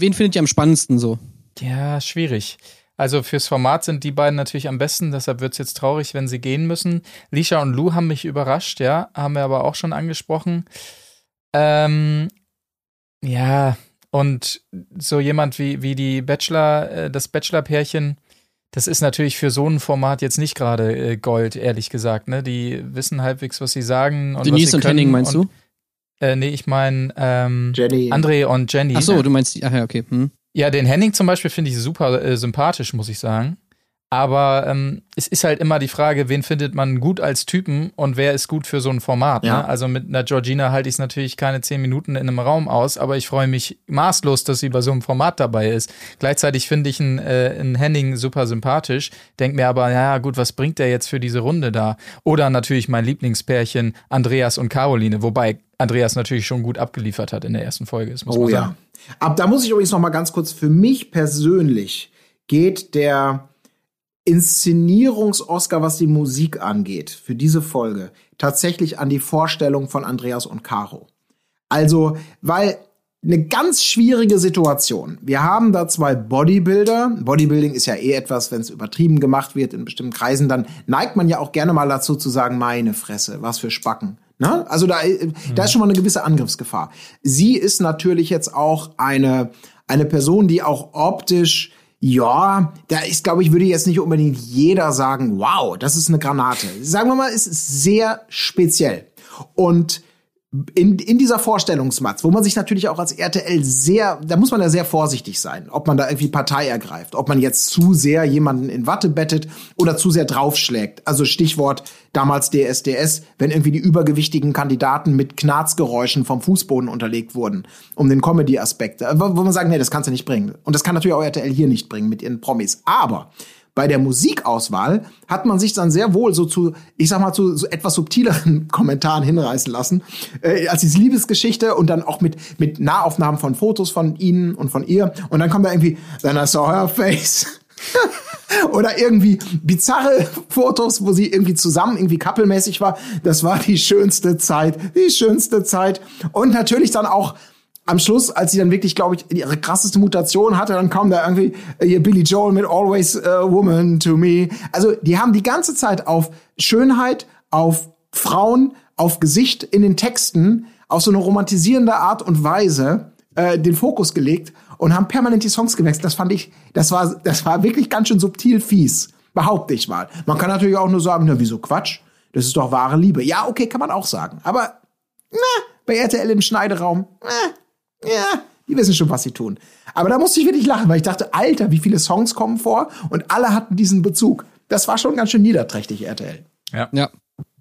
wen findet ihr am spannendsten so? Ja, schwierig. Also fürs Format sind die beiden natürlich am besten, deshalb wird es jetzt traurig, wenn sie gehen müssen. Lisha und Lou haben mich überrascht, ja, haben wir aber auch schon angesprochen. Ähm, ja, und so jemand wie, wie die Bachelor, äh, das Bachelor-Pärchen, das ist natürlich für so ein Format jetzt nicht gerade äh, Gold, ehrlich gesagt. Ne? Die wissen halbwegs, was sie sagen. Und Denise was sie und Henning meinst und, du? Äh, nee, ich meine ähm, Jenny. André und Jenny. Ach so, du meinst die, ach ja, okay. Hm. Ja, den Henning zum Beispiel finde ich super äh, sympathisch, muss ich sagen. Aber ähm, es ist halt immer die Frage, wen findet man gut als Typen und wer ist gut für so ein Format. Ja. Ne? Also mit einer Georgina halte ich es natürlich keine zehn Minuten in einem Raum aus, aber ich freue mich maßlos, dass sie bei so einem Format dabei ist. Gleichzeitig finde ich einen, äh, einen Henning super sympathisch, denk mir aber, ja gut, was bringt der jetzt für diese Runde da? Oder natürlich mein Lieblingspärchen Andreas und Caroline, wobei Andreas natürlich schon gut abgeliefert hat in der ersten Folge. Das muss Oh man ja. sagen. Aber da muss ich übrigens noch mal ganz kurz, für mich persönlich geht der Inszenierungs-Oscar, was die Musik angeht, für diese Folge tatsächlich an die Vorstellung von Andreas und Caro. Also, weil eine ganz schwierige Situation. Wir haben da zwei Bodybuilder. Bodybuilding ist ja eh etwas, wenn es übertrieben gemacht wird in bestimmten Kreisen, dann neigt man ja auch gerne mal dazu zu sagen, meine Fresse, was für Spacken. Ne? Also da, da ist schon mal eine gewisse Angriffsgefahr. Sie ist natürlich jetzt auch eine, eine Person, die auch optisch ja, da ist, glaube ich, würde jetzt nicht unbedingt jeder sagen, wow, das ist eine Granate. Sagen wir mal, es ist sehr speziell. Und in, in dieser Vorstellungsmatz, wo man sich natürlich auch als RTL sehr, da muss man ja sehr vorsichtig sein, ob man da irgendwie Partei ergreift, ob man jetzt zu sehr jemanden in Watte bettet oder zu sehr draufschlägt. Also Stichwort damals DSDS, wenn irgendwie die übergewichtigen Kandidaten mit Knarzgeräuschen vom Fußboden unterlegt wurden, um den Comedy-Aspekt, wo man sagt, nee, das kannst du nicht bringen. Und das kann natürlich auch RTL hier nicht bringen mit ihren Promis. Aber bei der Musikauswahl hat man sich dann sehr wohl so zu, ich sag mal, zu so etwas subtileren Kommentaren hinreißen lassen, äh, als diese Liebesgeschichte und dann auch mit, mit Nahaufnahmen von Fotos von ihnen und von ihr. Und dann kommt da irgendwie, then I saw her face. Oder irgendwie bizarre Fotos, wo sie irgendwie zusammen irgendwie kappelmäßig war. Das war die schönste Zeit, die schönste Zeit. Und natürlich dann auch am Schluss, als sie dann wirklich, glaube ich, ihre krasseste Mutation hatte, dann kam da irgendwie äh, hier Billy Joel mit Always a Woman to Me. Also die haben die ganze Zeit auf Schönheit, auf Frauen, auf Gesicht in den Texten, auf so eine romantisierende Art und Weise äh, den Fokus gelegt und haben permanent die Songs gewechselt. Das fand ich, das war, das war wirklich ganz schön subtil fies, behaupte ich mal. Man kann natürlich auch nur sagen, na wieso Quatsch? Das ist doch wahre Liebe. Ja, okay, kann man auch sagen. Aber na, bei RTL im Schneideraum, na, ja, die wissen schon, was sie tun. Aber da musste ich wirklich lachen, weil ich dachte, Alter, wie viele Songs kommen vor und alle hatten diesen Bezug. Das war schon ganz schön niederträchtig, RTL. Ja.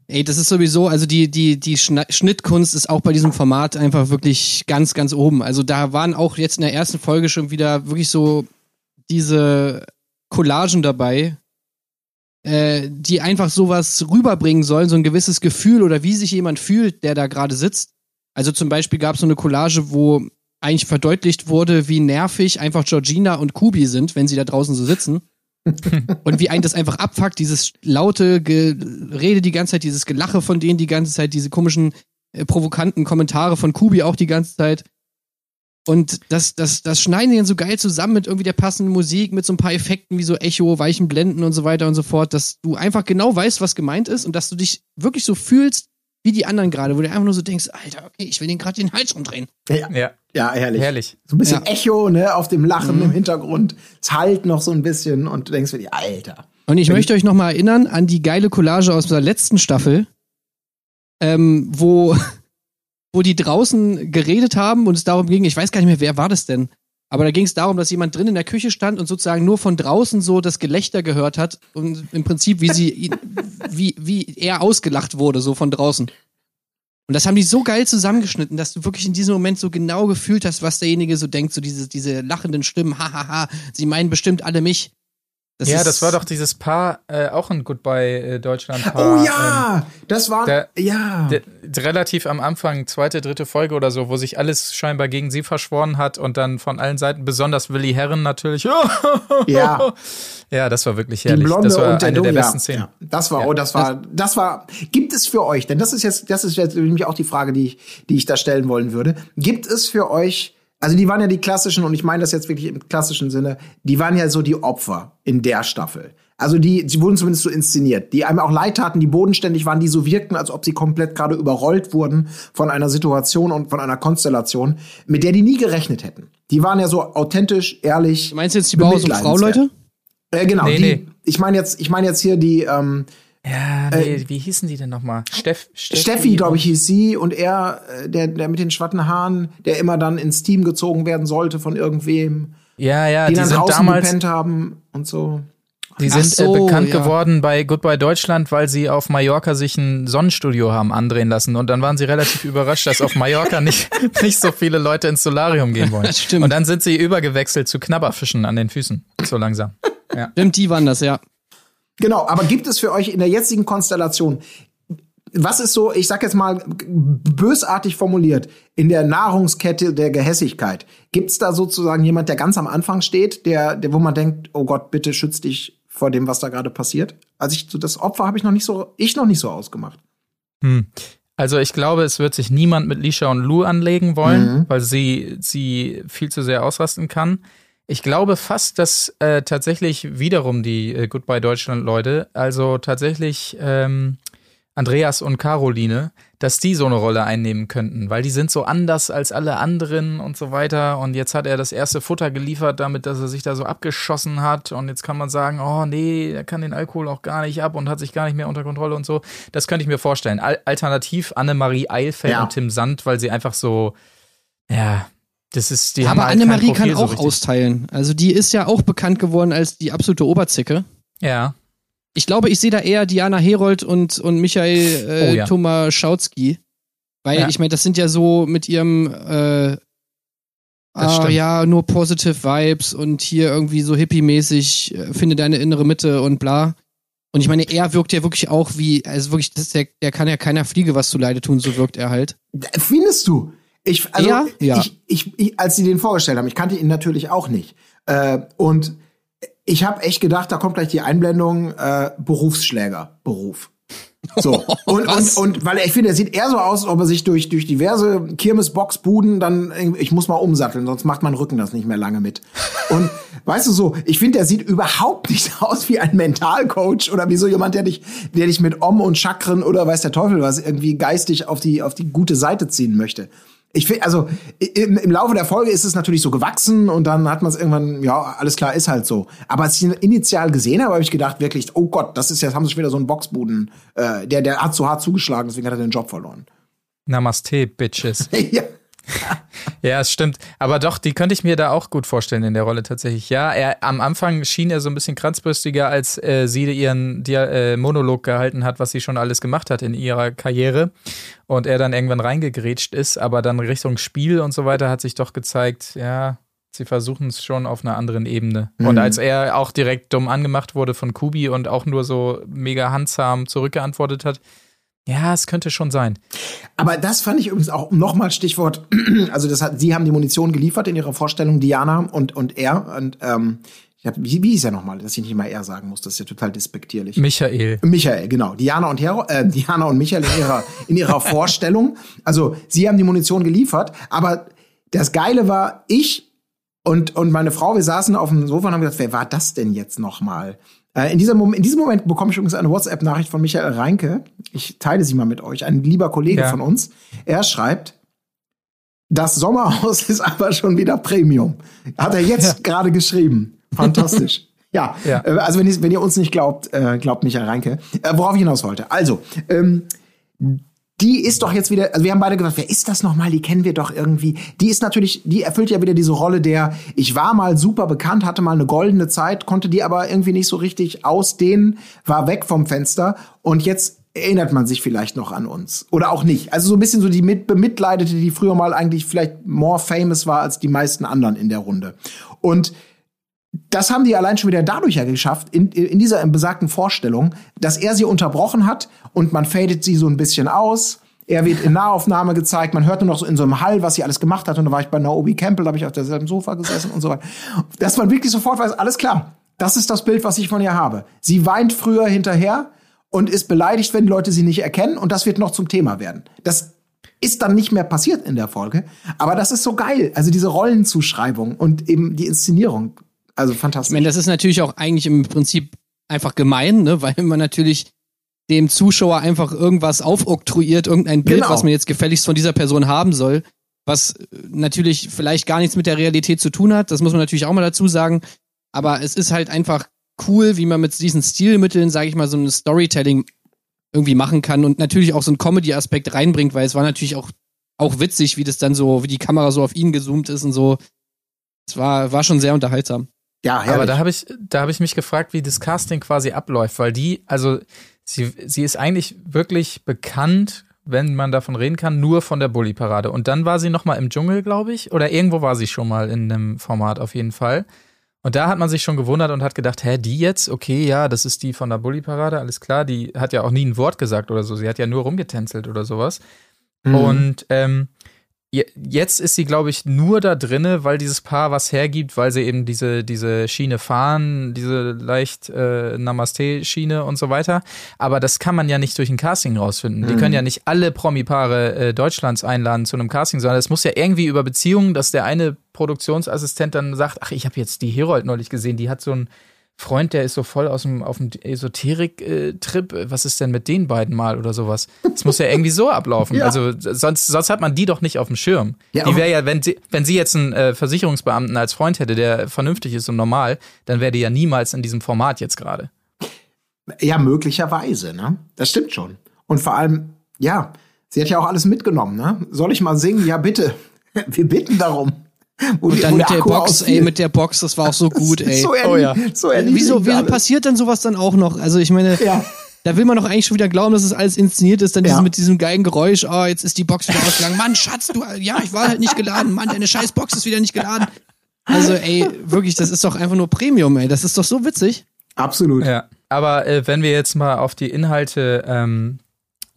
Ey, das ist sowieso, also die, die, die Schnittkunst ist auch bei diesem Format einfach wirklich ganz, ganz oben. Also da waren auch jetzt in der ersten Folge schon wieder wirklich so diese Collagen dabei, äh, die einfach sowas rüberbringen sollen, so ein gewisses Gefühl oder wie sich jemand fühlt, der da gerade sitzt. Also zum Beispiel gab es so eine Collage, wo eigentlich verdeutlicht wurde, wie nervig einfach Georgina und Kubi sind, wenn sie da draußen so sitzen. und wie einen das einfach abfuckt, dieses laute Gerede die ganze Zeit, dieses Gelache von denen die ganze Zeit, diese komischen, äh, provokanten Kommentare von Kubi auch die ganze Zeit. Und das, das, das schneiden die dann so geil zusammen mit irgendwie der passenden Musik, mit so ein paar Effekten wie so Echo, weichen Blenden und so weiter und so fort, dass du einfach genau weißt, was gemeint ist und dass du dich wirklich so fühlst wie die anderen gerade, wo du einfach nur so denkst, Alter, okay, ich will den gerade den Hals umdrehen. Ja, Ja, ja herrlich. herrlich. So ein bisschen Ja. Echo, ne, auf dem Lachen im Hintergrund. Es halt noch so ein bisschen und du denkst dir, Alter. Und ich möchte euch nochmal erinnern an die geile Collage aus der letzten Staffel, ähm, wo, wo die draußen geredet haben und es darum ging, ich weiß gar nicht mehr, wer war das denn? Aber da ging es darum, dass jemand drin in der Küche stand und sozusagen nur von draußen so das Gelächter gehört hat und im Prinzip, wie sie, ihn- wie, wie er ausgelacht wurde, so von draußen. Und das haben die so geil zusammengeschnitten, dass du wirklich in diesem Moment so genau gefühlt hast, was derjenige so denkt, so diese, diese lachenden Stimmen, hahaha, sie meinen bestimmt alle mich. Ja, ist- das war doch dieses Paar, äh, auch ein Goodbye äh, Deutschland-Paar. Oh ja, das war, der- ja. Der, relativ am Anfang, zweite, dritte Folge oder so, wo sich alles scheinbar gegen sie verschworen hat und dann von allen Seiten, besonders Willi Herren natürlich. Ja. Ja, das war wirklich Die herrlich. Blonde das war und der eine der Dumme, besten ja. Szenen. Ja, das war, Ja. oh, das war, das war, gibt es für euch, denn das ist jetzt, das ist jetzt nämlich auch die Frage, die ich, die ich da stellen wollen würde. Gibt es für euch Also die waren ja die klassischen, und ich meine das jetzt wirklich im klassischen Sinne, die waren ja so die Opfer in der Staffel. Also die, sie wurden zumindest so inszeniert, die einem auch leid taten, die bodenständig waren, die so wirkten, als ob sie komplett gerade überrollt wurden von einer Situation und von einer Konstellation, mit der die nie gerechnet hätten. Die waren ja so authentisch, ehrlich. Du meinst jetzt die Bauhaus- und Frau-Leute? Äh, genau, Nee, die, nee. ich meine jetzt, ich meine jetzt hier die ähm, Ja, nee, wie hießen die denn nochmal? Steff, Steffi, glaube ich, hieß sie und er, äh, der, der mit den schwatten Haaren, der immer dann ins Team gezogen werden sollte von irgendwem, Ja, ja, die, die, dann sind draußen damals, gepennt haben und so. die sind so, äh, bekannt ja. geworden bei Goodbye Deutschland, weil sie auf Mallorca sich ein Sonnenstudio haben andrehen lassen und dann waren sie relativ überrascht, dass auf Mallorca nicht, nicht so viele Leute ins Solarium gehen wollen. Stimmt. Und dann sind sie übergewechselt zu Knabberfischen an den Füßen, so langsam. Ja. Stimmt, die waren das, ja. Genau, aber gibt es für euch in der jetzigen Konstellation, was ist so, ich sag jetzt mal bösartig formuliert, in der Nahrungskette der Gehässigkeit, gibt es da sozusagen jemand, der ganz am Anfang steht, der, der wo man denkt, oh Gott, bitte schütz dich vor dem, was da gerade passiert? Also ich, das Opfer habe ich noch nicht so, ich noch nicht so ausgemacht. Hm. Also ich glaube, es wird sich niemand mit Lisha und Lou anlegen wollen, Mhm. weil sie sie viel zu sehr ausrasten kann. Ich glaube fast, dass äh, tatsächlich wiederum die äh, Goodbye Deutschland Leute, also tatsächlich ähm, Andreas und Caroline, dass die so eine Rolle einnehmen könnten, weil die sind so anders als alle anderen und so weiter. Und jetzt hat er das erste Futter geliefert, damit, dass er sich da so abgeschossen hat. Und jetzt kann man sagen, oh nee, er kann den Alkohol auch gar nicht ab und hat sich gar nicht mehr unter Kontrolle und so. Das könnte ich mir vorstellen. Al Alternativ Annemarie Eilfeld Ja. und Tim Sand, weil sie einfach so, ja, das ist, die haben Aber halt kein Annemarie kann so auch richtig. austeilen. Also die ist ja auch bekannt geworden als die absolute Oberzicke. Ja, Ich glaube, ich sehe da eher Diana Herold und, und Michael äh, Oh ja. Tomaszauski. Weil Ja. ich meine, das sind ja so mit ihrem äh, ah, ja, nur positive Vibes und hier irgendwie so hippie-mäßig, äh, finde deine innere Mitte und bla. Und ich meine, er wirkt ja wirklich auch wie, also wirklich, das ist der, der kann ja keiner Fliege was zuleide tun, so wirkt er halt. Findest du? Ich, also, Ja? Ja. Ich, ich, ich, als sie den vorgestellt haben, ich kannte ihn natürlich auch nicht. Äh, und ich habe echt gedacht, da kommt gleich die Einblendung äh, Berufsschläger, Beruf. So. Und, und, und weil ich finde, er sieht eher so aus, als ob er sich durch, durch diverse Kirmesboxbuden dann, ich muss mal umsatteln, sonst macht mein Rücken das nicht mehr lange mit. Und weißt du so, ich finde, er sieht überhaupt nicht aus wie ein Mentalcoach oder wie so jemand, der dich, der dich mit Om und Chakren oder weiß der Teufel was irgendwie geistig auf die, auf die gute Seite ziehen möchte. Ich finde, also im, im Laufe der Folge ist es natürlich so gewachsen und dann hat man es irgendwann, ja, alles klar, ist halt so. Aber als ich ihn initial gesehen habe, habe ich gedacht, wirklich, oh Gott, das ist jetzt, haben sie schon wieder so einen Boxbuden, äh, der, der hat so hart zugeschlagen, deswegen hat er den Job verloren. Namaste, Bitches. ja. Ja, es stimmt. Aber doch, die könnte ich mir da auch gut vorstellen in der Rolle tatsächlich. Ja, er am Anfang schien er so ein bisschen kratzbürstiger, als äh, sie ihren Dia äh, Monolog gehalten hat, was sie schon alles gemacht hat in ihrer Karriere. Und er dann irgendwann reingegrätscht ist, aber dann Richtung Spiel und so weiter hat sich doch gezeigt, ja, sie versuchen es schon auf einer anderen Ebene. Und als er auch direkt dumm angemacht wurde von Kubi und auch nur so mega handsam zurückgeantwortet hat, ja, es könnte schon sein. Aber das fand ich übrigens auch nochmal Stichwort, also das hat, sie haben die Munition geliefert in ihrer Vorstellung, Diana und, und er. Und ähm, ich hab, wie, wie ist er nochmal, dass ich nicht mal er sagen muss, das ist ja total despektierlich. Michael. Michael, genau. Diana und Hero, äh, Diana und Michael in ihrer, in ihrer Vorstellung. Also, sie haben die Munition geliefert, aber das Geile war, ich und, und meine Frau, wir saßen auf dem Sofa und haben gesagt, wer war das denn jetzt nochmal? Äh, in, dieser Mom in diesem Moment bekomme ich übrigens eine WhatsApp-Nachricht von Michael Reinke. Ich teile sie mal mit euch. Ein lieber Kollege Ja. von uns. Er schreibt, das Sommerhaus ist aber schon wieder Premium. Hat er jetzt gerade geschrieben. Fantastisch. Ja, Ja. Äh, also wenn ihr, wenn ihr uns nicht glaubt, äh, glaubt Michael Reinke. Äh, worauf ich hinaus wollte. Also, ähm, die ist doch jetzt wieder, also wir haben beide gesagt, wer ist das nochmal? Die kennen wir doch irgendwie. Die ist natürlich, die erfüllt ja wieder diese Rolle der, ich war mal super bekannt, hatte mal eine goldene Zeit, konnte die aber irgendwie nicht so richtig ausdehnen, war weg vom Fenster und jetzt erinnert man sich vielleicht noch an uns. Oder auch nicht. Also so ein bisschen so die mit Bemitleidete, die früher mal eigentlich vielleicht more famous war als die meisten anderen in der Runde. Und das haben die allein schon wieder dadurch ja geschafft, in, in dieser besagten Vorstellung, dass er sie unterbrochen hat und man fadet sie so ein bisschen aus. Er wird in Nahaufnahme gezeigt, man hört nur noch so in so einem Hall, was sie alles gemacht hat. Und da war ich bei Naomi Campbell, da habe ich auf derselben Sofa gesessen und so weiter. Dass man wirklich sofort weiß, alles klar, das ist das Bild, was ich von ihr habe. Sie weint früher hinterher und ist beleidigt, wenn Leute sie nicht erkennen. Und das wird noch zum Thema werden. Das Ist dann nicht mehr passiert in der Folge. Aber das ist so geil. Also diese Rollenzuschreibung und eben die Inszenierung. Also fantastisch. Ich meine, das ist natürlich auch eigentlich im Prinzip einfach gemein, ne? weil man natürlich dem Zuschauer einfach irgendwas aufoktroyiert, irgendein Bild, Genau. was man jetzt gefälligst von dieser Person haben soll, was äh, natürlich vielleicht gar nichts mit der Realität zu tun hat. Das muss man natürlich auch mal dazu sagen. Aber es ist halt einfach cool, wie man mit diesen Stilmitteln, sage ich mal, so ein Storytelling irgendwie machen kann und natürlich auch so einen Comedy-Aspekt reinbringt, weil es war natürlich auch, auch witzig, wie das dann so, wie die Kamera so auf ihn gezoomt ist und so. Es war, war schon sehr unterhaltsam. Ja, herrlich. Aber da habe ich, da habe ich mich gefragt, wie das Casting quasi abläuft, weil die, also sie, sie ist eigentlich wirklich bekannt, wenn man davon reden kann, nur von der Bully-Parade. Und dann war sie noch mal im Dschungel, glaube ich, oder irgendwo war sie schon mal in einem Format auf jeden Fall. Und da hat man sich schon gewundert und hat gedacht, hä, die jetzt? Okay, ja, das ist die von der Bully-Parade, alles klar. Die hat ja auch nie ein Wort gesagt oder so. Sie hat ja nur rumgetänzelt oder sowas. Mhm. Und ähm, jetzt ist sie, glaube ich, nur da drinne, weil dieses Paar was hergibt, weil sie eben diese, diese Schiene fahren, diese leicht äh, Namaste-Schiene und so weiter. Aber das kann man ja nicht durch ein Casting rausfinden. Die Mhm. können ja nicht alle Promi-Paare äh, Deutschlands einladen zu einem Casting, sondern es muss ja irgendwie über Beziehungen, dass der eine Produktionsassistent dann sagt, ach, ich habe jetzt die Herold neulich gesehen, die hat so einen Freund, der ist so voll aus dem, auf dem Esoterik-Trip. Was ist denn mit den beiden mal oder sowas? Das muss ja irgendwie so ablaufen. Ja. Also sonst, sonst hat man die doch nicht auf dem Schirm. Ja, die wäre ja, wenn sie, wenn sie jetzt einen äh, Versicherungsbeamten als Freund hätte, der vernünftig ist und normal, dann wäre die ja niemals in diesem Format jetzt gerade. Ja, möglicherweise, ne? Das stimmt schon. Und vor allem, ja, sie hat ja auch alles mitgenommen, ne? Soll ich mal singen? Ja, bitte. Wir bitten darum. Wo die- Und dann mit der Box, ausfiel. ey, mit der Box, das war auch so gut, ey. So, Oh ja. so erniedrigend Wieso, wieso passiert dann sowas dann auch noch? Also ich meine, Ja. da will man doch eigentlich schon wieder glauben, dass es alles inszeniert ist, dann Ja. mit diesem geilen Geräusch, oh, jetzt ist die Box wieder ausgegangen. Mann, Schatz, du, ja, ich war halt nicht geladen. Mann, deine scheiß Box ist wieder nicht geladen. Also, ey, wirklich, das ist doch einfach nur Premium, ey. Das ist doch so witzig. Absolut. Ja. Aber äh, wenn wir jetzt mal auf die Inhalte ähm,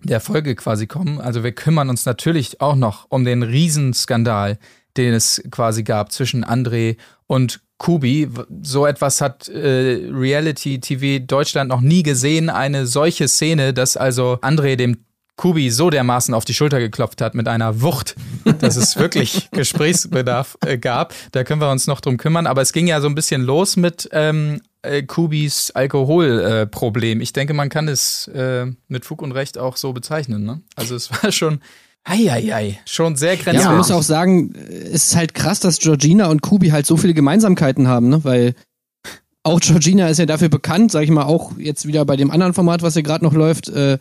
der Folge quasi kommen, also wir kümmern uns natürlich auch noch um den Riesenskandal, den es quasi gab zwischen André und Kubi. So etwas hat äh, Reality TV Deutschland noch nie gesehen. Eine solche Szene, dass also André dem Kubi so dermaßen auf die Schulter geklopft hat mit einer Wucht, dass es wirklich Gesprächsbedarf äh, gab. Da können wir uns noch drum kümmern. Aber es ging ja so ein bisschen los mit ähm, äh, Kubis Alkoholproblem. Problem. ich denke, man kann es äh, mit Fug und Recht auch so bezeichnen. Ne? Also es war schon, Eieiei, schon sehr Ja, grenzwertig. man muss auch sagen, es ist halt krass, dass Georgina und Kubi halt so viele Gemeinsamkeiten haben, ne? Weil auch Georgina ist ja dafür bekannt, sag ich mal, auch jetzt wieder bei dem anderen Format, was hier gerade noch läuft, äh,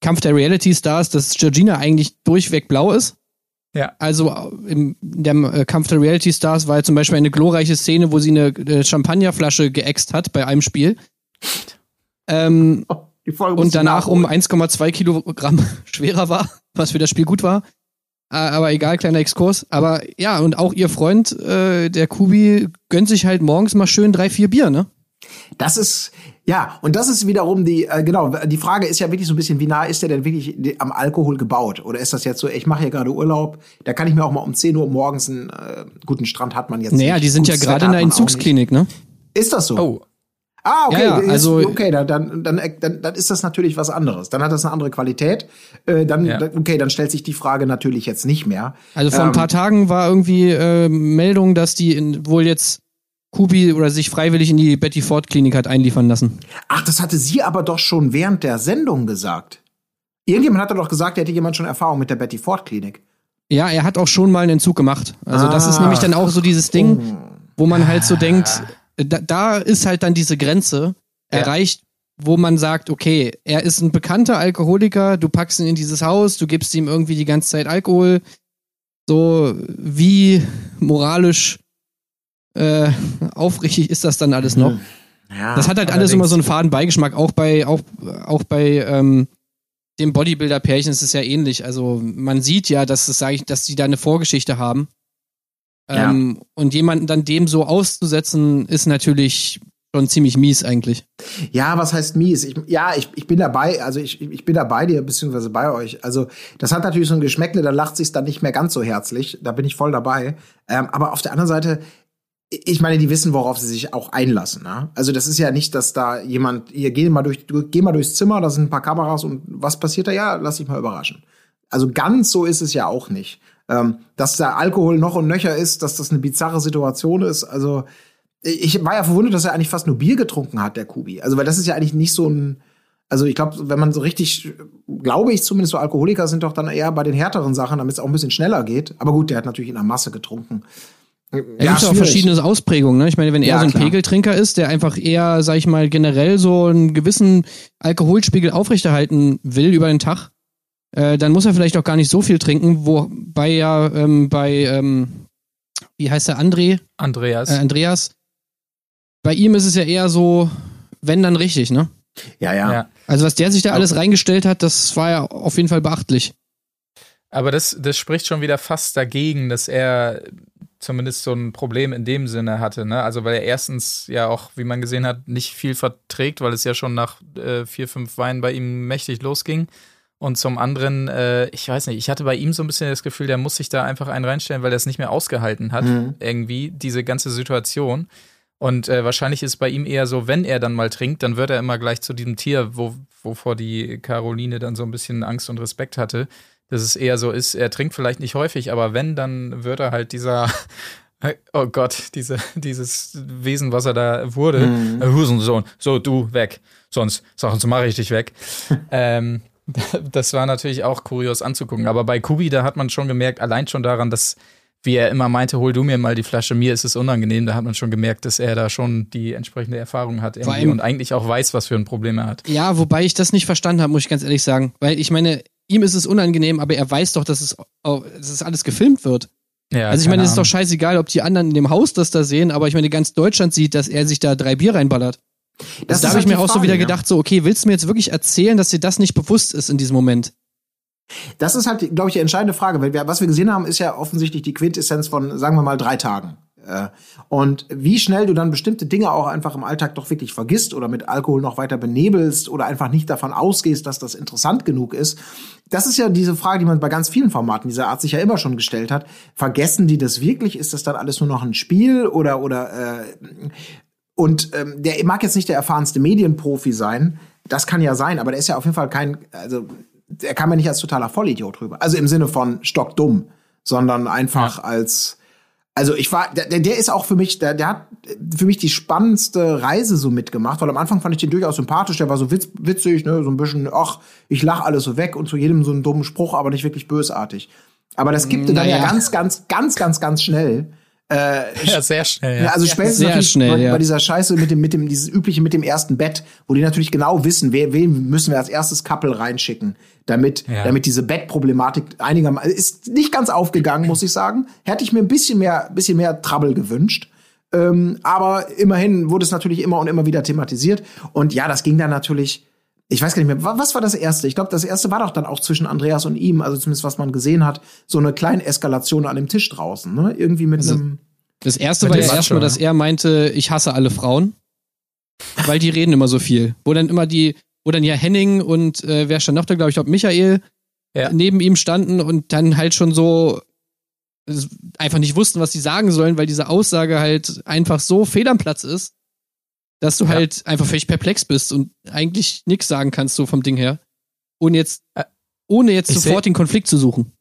Kampf der Reality Stars, dass Georgina eigentlich durchweg blau ist. Ja. Also äh, im in dem äh, Kampf der Reality Stars war ja zum Beispiel eine glorreiche Szene, wo sie eine äh, Champagnerflasche geäxt hat bei einem Spiel. Ähm, Oh, die Folge und danach um nachholen. 1,2 Kilogramm schwerer war, was für das Spiel gut war. Aber egal, kleiner Exkurs. Aber ja, und auch ihr Freund, äh, der Kubi, gönnt sich halt morgens mal schön drei, vier Bier, ne? Das ist, ja, und das ist wiederum die, äh, genau, die Frage ist ja wirklich so ein bisschen, wie nah ist der denn wirklich am Alkohol gebaut? Oder ist das jetzt so, ich mache hier gerade Urlaub, da kann ich mir auch mal um 10 Uhr morgens einen äh, guten Strand hat man jetzt Naja, nicht. die sind ja Gutes gerade Wetter in der Entzugsklinik, ne? Ist das so? Oh, Ah, okay, Ja, ja, also- okay, dann, dann, dann, dann, dann ist das natürlich was anderes. Dann hat das eine andere Qualität. Äh, dann, Ja. okay, dann stellt sich die Frage natürlich jetzt nicht mehr. Also vor ein Ähm, paar Tagen war irgendwie äh, Meldung, dass die in, wohl jetzt Kubi oder sich freiwillig in die Betty Ford Klinik hat einliefern lassen. Ach, das hatte sie aber doch schon während der Sendung gesagt. Irgendjemand hatte doch gesagt, hätte jemand schon Erfahrung mit der Betty Ford Klinik. Ja, er hat auch schon mal einen Entzug gemacht. Also das ist Ah. nämlich dann auch so dieses Ding, Oh. wo man halt so denkt, da, da ist halt dann diese Grenze Ja. erreicht, wo man sagt, okay, er ist ein bekannter Alkoholiker, du packst ihn in dieses Haus, du gibst ihm irgendwie die ganze Zeit Alkohol. So, wie moralisch äh, aufrichtig ist das dann alles noch? Ja, Das hat halt alles immer so einen faden Beigeschmack. Auch bei, auch, auch bei ähm, dem Bodybuilder-Pärchen ist es ja ähnlich. Also man sieht ja, dass es, sag ich, dass die da eine Vorgeschichte haben. Ja. Ähm, und jemanden dann dem so auszusetzen, ist natürlich schon ziemlich mies eigentlich. Ja, was heißt mies? Ich, ja, ich, ich bin dabei, also ich, ich bin da bei dir, beziehungsweise bei euch. Also, das hat natürlich so ein Geschmäckle, da lacht sich's dann nicht mehr ganz so herzlich. Da bin ich voll dabei. Ähm, aber auf der anderen Seite, ich meine, die wissen, worauf sie sich auch einlassen. Ne? Also, das ist ja nicht, dass da jemand, ihr geh mal durch, du, geh mal durchs Zimmer, da sind ein paar Kameras und was passiert da? Ja, lass dich mal überraschen. Also ganz so ist es ja auch nicht. Ähm, dass der Alkohol noch und nöcher ist, dass das eine bizarre Situation ist. Also ich war ja verwundert, dass er eigentlich fast nur Bier getrunken hat, der Kubi. Also weil das ist ja eigentlich nicht so ein also ich glaube, wenn man so richtig, glaube ich zumindest so Alkoholiker sind doch dann eher bei den härteren Sachen, damit es auch ein bisschen schneller geht. Aber gut, der hat natürlich in der Masse getrunken. Ja, ja gibt auch verschiedene Ausprägungen. Ne? Ich meine, wenn er ja, so ein klar. Pegeltrinker ist, der einfach eher, sag ich mal, generell so einen gewissen Alkoholspiegel aufrechterhalten will über den Tag, äh, dann muss er vielleicht auch gar nicht so viel trinken, wobei ja ähm, bei, ähm, wie heißt der, André? Andreas. Äh, Andreas. Bei ihm ist es ja eher so, wenn dann richtig, ne? Ja, ja, ja. Also was der sich da alles reingestellt hat, das war ja auf jeden Fall beachtlich. Aber das, das spricht schon wieder fast dagegen, dass er zumindest so ein Problem in dem Sinne hatte. Ne? Also weil er erstens ja auch, wie man gesehen hat, nicht viel verträgt, weil es ja schon nach äh, vier, fünf Weinen bei ihm mächtig losging. Und zum anderen, äh, ich weiß nicht, ich hatte bei ihm so ein bisschen das Gefühl, der muss sich da einfach einen reinstellen, weil er es nicht mehr ausgehalten hat, mhm. irgendwie, diese ganze Situation. Und äh, wahrscheinlich ist es bei ihm eher so, wenn er dann mal trinkt, dann wird er immer gleich zu diesem Tier, wo, wovor die Caroline dann so ein bisschen Angst und Respekt hatte. Dass es eher so ist, er trinkt vielleicht nicht häufig, aber wenn, dann wird er halt dieser, oh Gott, diese, dieses Wesen, was er da wurde. Mhm. Husensohn, so du weg. Sonst, sonst mache ich dich weg. ähm, das war natürlich auch kurios anzugucken. Aber bei Kubi, da hat man schon gemerkt, allein schon daran, dass wie er immer meinte, hol du mir mal die Flasche, mir ist es unangenehm, da hat man schon gemerkt, dass er da schon die entsprechende Erfahrung hat und eigentlich auch weiß, was für ein Problem er hat. Ja, wobei ich das nicht verstanden habe, muss ich ganz ehrlich sagen. Weil ich meine, ihm ist es unangenehm, aber er weiß doch, dass es, dass es alles gefilmt wird. Ja, also ich meine, es ist doch scheißegal, ob die anderen in dem Haus das da sehen, aber ich meine, ganz Deutschland sieht, dass er sich da drei Bier reinballert. Das da habe ich halt mir auch Frage, so wieder gedacht, so, okay, willst du mir jetzt wirklich erzählen, dass dir das nicht bewusst ist in diesem Moment? Das ist halt, glaube ich, die entscheidende Frage, weil wir, was wir gesehen haben, ist ja offensichtlich die Quintessenz von, sagen wir mal, drei Tagen. Äh, und wie schnell du dann bestimmte Dinge auch einfach im Alltag doch wirklich vergisst oder mit Alkohol noch weiter benebelst oder einfach nicht davon ausgehst, dass das interessant genug ist. Das ist ja diese Frage, die man bei ganz vielen Formaten dieser Art sich ja immer schon gestellt hat. Vergessen die das wirklich? Ist das dann alles nur noch ein Spiel oder oder äh, und ähm, der mag jetzt nicht der erfahrenste Medienprofi sein. Das kann ja sein, aber der ist ja auf jeden Fall kein, also er kam ja nicht als totaler Vollidiot rüber. Also im Sinne von stockdumm, sondern einfach ja. als also ich war, der, der ist auch für mich, der, der hat für mich die spannendste Reise so mitgemacht, weil am Anfang fand ich den durchaus sympathisch, der war so witz, witzig, ne, so ein bisschen, ach, ich lach alles so weg und zu jedem so einen dummen Spruch, aber nicht wirklich bösartig. Aber das gibt naja. dann ja ganz, ganz, ganz, ganz, ganz schnell äh, ja, sehr schnell. Ja. Also spätestens sehr natürlich schnell, bei, ja. bei, dieser Scheiße mit dem, mit dem, dieses übliche mit dem ersten Bett, wo die natürlich genau wissen, wer, wen müssen wir als erstes Couple reinschicken, damit, ja. damit diese Bettproblematik einigermaßen, ist nicht ganz aufgegangen, muss ich sagen. Hätte ich mir ein bisschen mehr, bisschen mehr Trouble gewünscht. Ähm, aber immerhin wurde es natürlich immer und immer wieder thematisiert. Und ja, das ging dann natürlich, ich weiß gar nicht mehr, was war das erste? Ich glaube, das erste war doch dann auch zwischen Andreas und ihm, also zumindest was man gesehen hat, so eine kleine Eskalation an dem Tisch draußen, ne? Irgendwie mit also, einem. Das erste war ja erstmal, dass er meinte, ich hasse alle Frauen. Weil die reden immer so viel. Wo dann immer die, wo dann ja Henning und äh, wer stand noch da, glaube ich, glaube Michael ja. neben ihm standen und dann halt schon so einfach nicht wussten, was sie sagen sollen, weil diese Aussage halt einfach so fehl am Platz ist dass du ja. halt einfach völlig perplex bist und eigentlich nichts sagen kannst, so vom Ding her. Ohne jetzt, äh, ohne jetzt sofort den Konflikt zu suchen.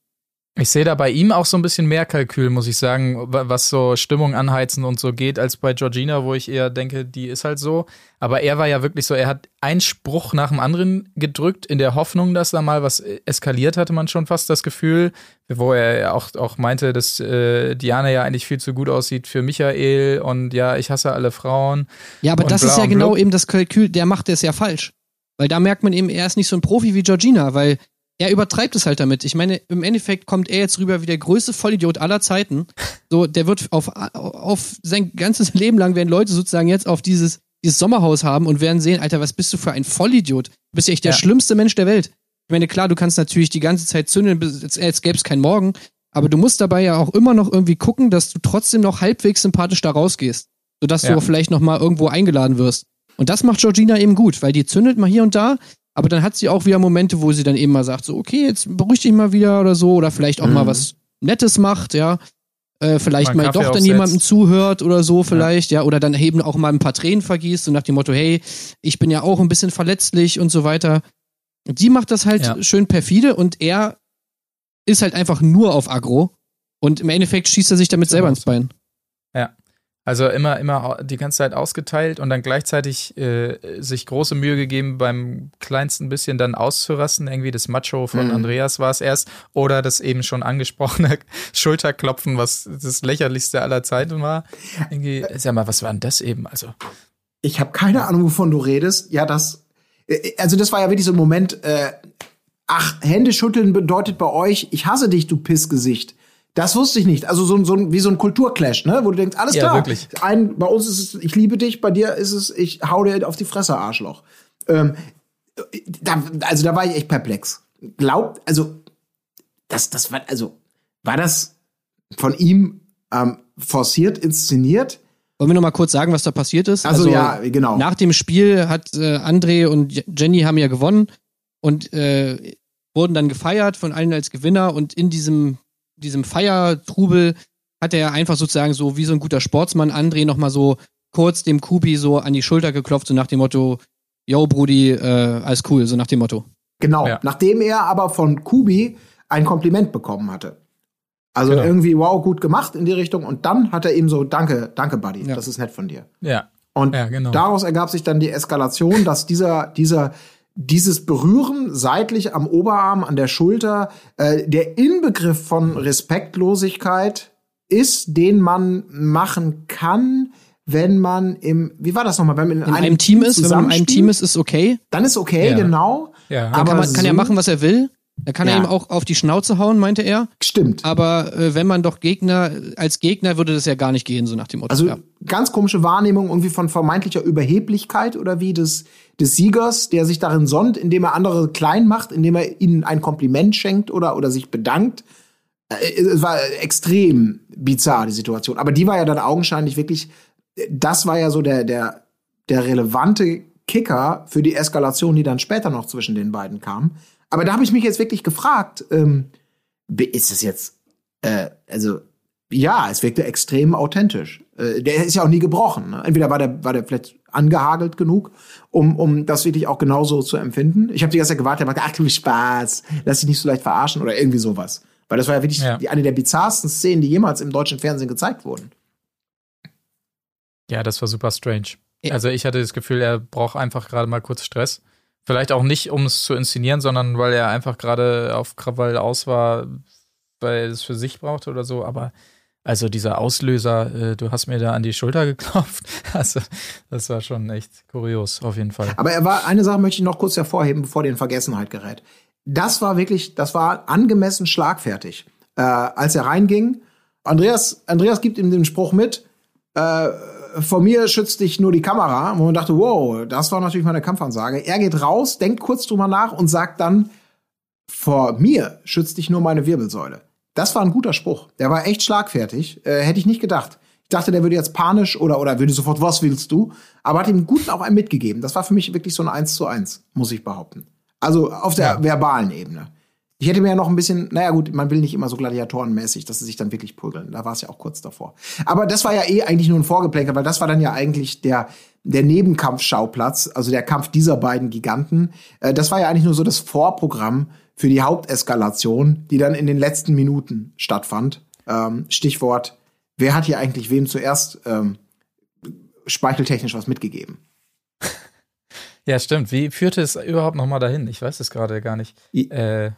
Ich sehe da bei ihm auch so ein bisschen mehr Kalkül, muss ich sagen, was so Stimmung anheizen und so geht, als bei Georgina, wo ich eher denke, die ist halt so. Aber er war ja wirklich so, er hat einen Spruch nach dem anderen gedrückt, in der Hoffnung, dass da mal was eskaliert, hatte man schon fast das Gefühl, wo er auch, auch meinte, dass äh, Diana ja eigentlich viel zu gut aussieht für Michael und ja, ich hasse alle Frauen. Ja, aber das ist ja genau eben das Kalkül, der macht es ja falsch. Weil da merkt man eben, er ist nicht so ein Profi wie Georgina, weil er übertreibt es halt damit. Ich meine, im Endeffekt kommt er jetzt rüber wie der größte Vollidiot aller Zeiten. So, der wird auf, auf sein ganzes Leben lang werden Leute sozusagen jetzt auf dieses, dieses Sommerhaus haben und werden sehen, Alter, was bist du für ein Vollidiot? Du bist ja echt der ja. schlimmste Mensch der Welt. Ich meine, klar, du kannst natürlich die ganze Zeit zündeln, als, als gäbe es keinen Morgen, aber du musst dabei ja auch immer noch irgendwie gucken, dass du trotzdem noch halbwegs sympathisch da rausgehst. Sodass ja. du vielleicht noch mal irgendwo eingeladen wirst. Und das macht Georgina eben gut, weil die zündelt mal hier und da, aber dann hat sie auch wieder Momente, wo sie dann eben mal sagt, so, okay, jetzt beruhig dich mal wieder oder so, oder vielleicht auch mhm. mal was Nettes macht, ja. Äh, vielleicht mal, mal doch dann jemandem zuhört oder so, vielleicht, ja. ja. Oder dann eben auch mal ein paar Tränen vergießt und nach dem Motto, hey, ich bin ja auch ein bisschen verletzlich und so weiter. Die macht das halt ja. schön perfide und er ist halt einfach nur auf Agro. Und im Endeffekt schießt er sich damit selber ins Bein. Ja. Also immer, immer die ganze Zeit ausgeteilt und dann gleichzeitig äh, sich große Mühe gegeben, beim kleinsten bisschen dann auszurasten. Irgendwie das Macho von Mhm. Andreas war es erst. Oder das eben schon angesprochene Schulterklopfen, was das lächerlichste aller Zeiten war. Irgendwie, sag mal, was war denn das eben? Also, Ich habe keine Ahnung, wovon du redest. Ja, das. äh, Also, das war ja wirklich so ein Moment, äh, ach, Hände schütteln bedeutet bei euch, ich hasse dich, du Pissgesicht. Das wusste ich nicht. Also so, ein- so wie so ein Kulturclash, ne? Wo du denkst, alles Ja, klar. wirklich. Ein, bei uns ist es, ich liebe dich, bei dir ist es, ich hau dir auf die Fresse, Arschloch. Ähm, da, also da war ich echt perplex. Glaubt, also, das, das war, also, war das von ihm ähm, forciert, inszeniert? Wollen wir noch mal kurz sagen, was da passiert ist? Also, ja, genau. Nach dem Spiel hat äh, André und Je- Jenny haben ja gewonnen und äh, wurden dann gefeiert von allen als Gewinner und in diesem, diesem Feiertrubel hat er einfach sozusagen so wie so ein guter Sportsmann André noch mal so kurz dem Kubi so an die Schulter geklopft, so nach dem Motto, yo Brudi, äh, alles cool, so nach dem Motto. Genau, Ja. nachdem er aber von Kubi ein Kompliment bekommen hatte. Also Genau. irgendwie, wow, gut gemacht in die Richtung. Und dann hat er ihm so, danke, danke, Buddy, Ja. das ist nett von dir. ja. Und Ja, genau. daraus ergab sich dann die Eskalation, dass dieser, dieser, dieses Berühren seitlich am Oberarm, an der Schulter, äh, der Inbegriff von Respektlosigkeit ist, den man machen kann, wenn man im, wie war das nochmal, wenn man in, In einem, Team ist, wenn man in einem Team ist, ist okay. dann ist okay, Ja. genau. Ja. Aber kann, man, kann er so- machen, was er will. Da kann Ja. er ihm auch auf die Schnauze hauen, meinte er. Stimmt. Aber äh, wenn man doch Gegner, als Gegner würde das ja gar nicht gehen, so nach dem Motto. Also ja. ganz komische Wahrnehmung irgendwie von vermeintlicher Überheblichkeit oder wie des, des Siegers, der sich darin sonnt, indem er andere klein macht, indem er ihnen ein Kompliment schenkt oder, oder sich bedankt. Äh, Es war extrem bizarr, die Situation. Aber die war ja dann augenscheinlich wirklich, das war ja so der, der, der relevante Kicker für die Eskalation, die dann später noch zwischen den beiden kam. Aber da habe ich mich jetzt wirklich gefragt, ähm, ist es jetzt, äh, also ja, es wirkte extrem authentisch. Äh, der ist ja auch nie gebrochen. Ne? Entweder war der, war der vielleicht angehagelt genug, um, um das wirklich auch genauso zu empfinden. Ich habe die ganze Zeit gewartet, er ach du Spaß, lass dich nicht so leicht verarschen oder irgendwie sowas. Weil das war ja wirklich Ja. die, eine der bizarrsten Szenen, die jemals im deutschen Fernsehen gezeigt wurden. Ja, das war super strange. Also ich hatte das Gefühl, er braucht einfach gerade mal kurz Stress. Vielleicht auch nicht, um es zu inszenieren, sondern weil er einfach gerade auf Krawall aus war, weil er es für sich brauchte oder so. Aber also dieser Auslöser, äh, du hast mir da an die Schulter geklopft. Also das war schon echt kurios, auf jeden Fall. Aber er war, eine Sache möchte ich noch kurz hervorheben, bevor die in Vergessenheit gerät. Das war wirklich, das war angemessen schlagfertig. Äh, als er reinging, Andreas, Andreas gibt ihm den Spruch mit, äh, vor mir schützt dich nur die Kamera, wo man dachte, wow, das war natürlich meine Kampfansage. Er geht raus, denkt kurz drüber nach und sagt dann, vor mir schützt dich nur meine Wirbelsäule. Das war ein guter Spruch. Der war echt schlagfertig. Äh, hätte ich nicht gedacht. Ich dachte, der würde jetzt panisch oder, oder würde sofort, was willst du? Aber hat ihm guten auch einen mitgegeben. Das war für mich wirklich so ein Eins zu eins, muss ich behaupten. Also auf der Ja. verbalen Ebene. Ich hätte mir ja noch ein bisschen, naja gut, man will nicht immer so gladiatorenmäßig, dass sie sich dann wirklich prügeln. Da war es ja auch kurz davor. Aber das war ja eh eigentlich nur ein Vorgeplänkel, weil das war dann ja eigentlich der, der Nebenkampfschauplatz, also der Kampf dieser beiden Giganten. Äh, das war ja eigentlich nur so das Vorprogramm für die Haupteskalation, die dann in den letzten Minuten stattfand. Ähm, Stichwort, wer hat hier eigentlich wem zuerst ähm, speicheltechnisch was mitgegeben? Ja, stimmt. Wie führte es überhaupt noch mal dahin? Ich weiß es gerade gar nicht. Äh,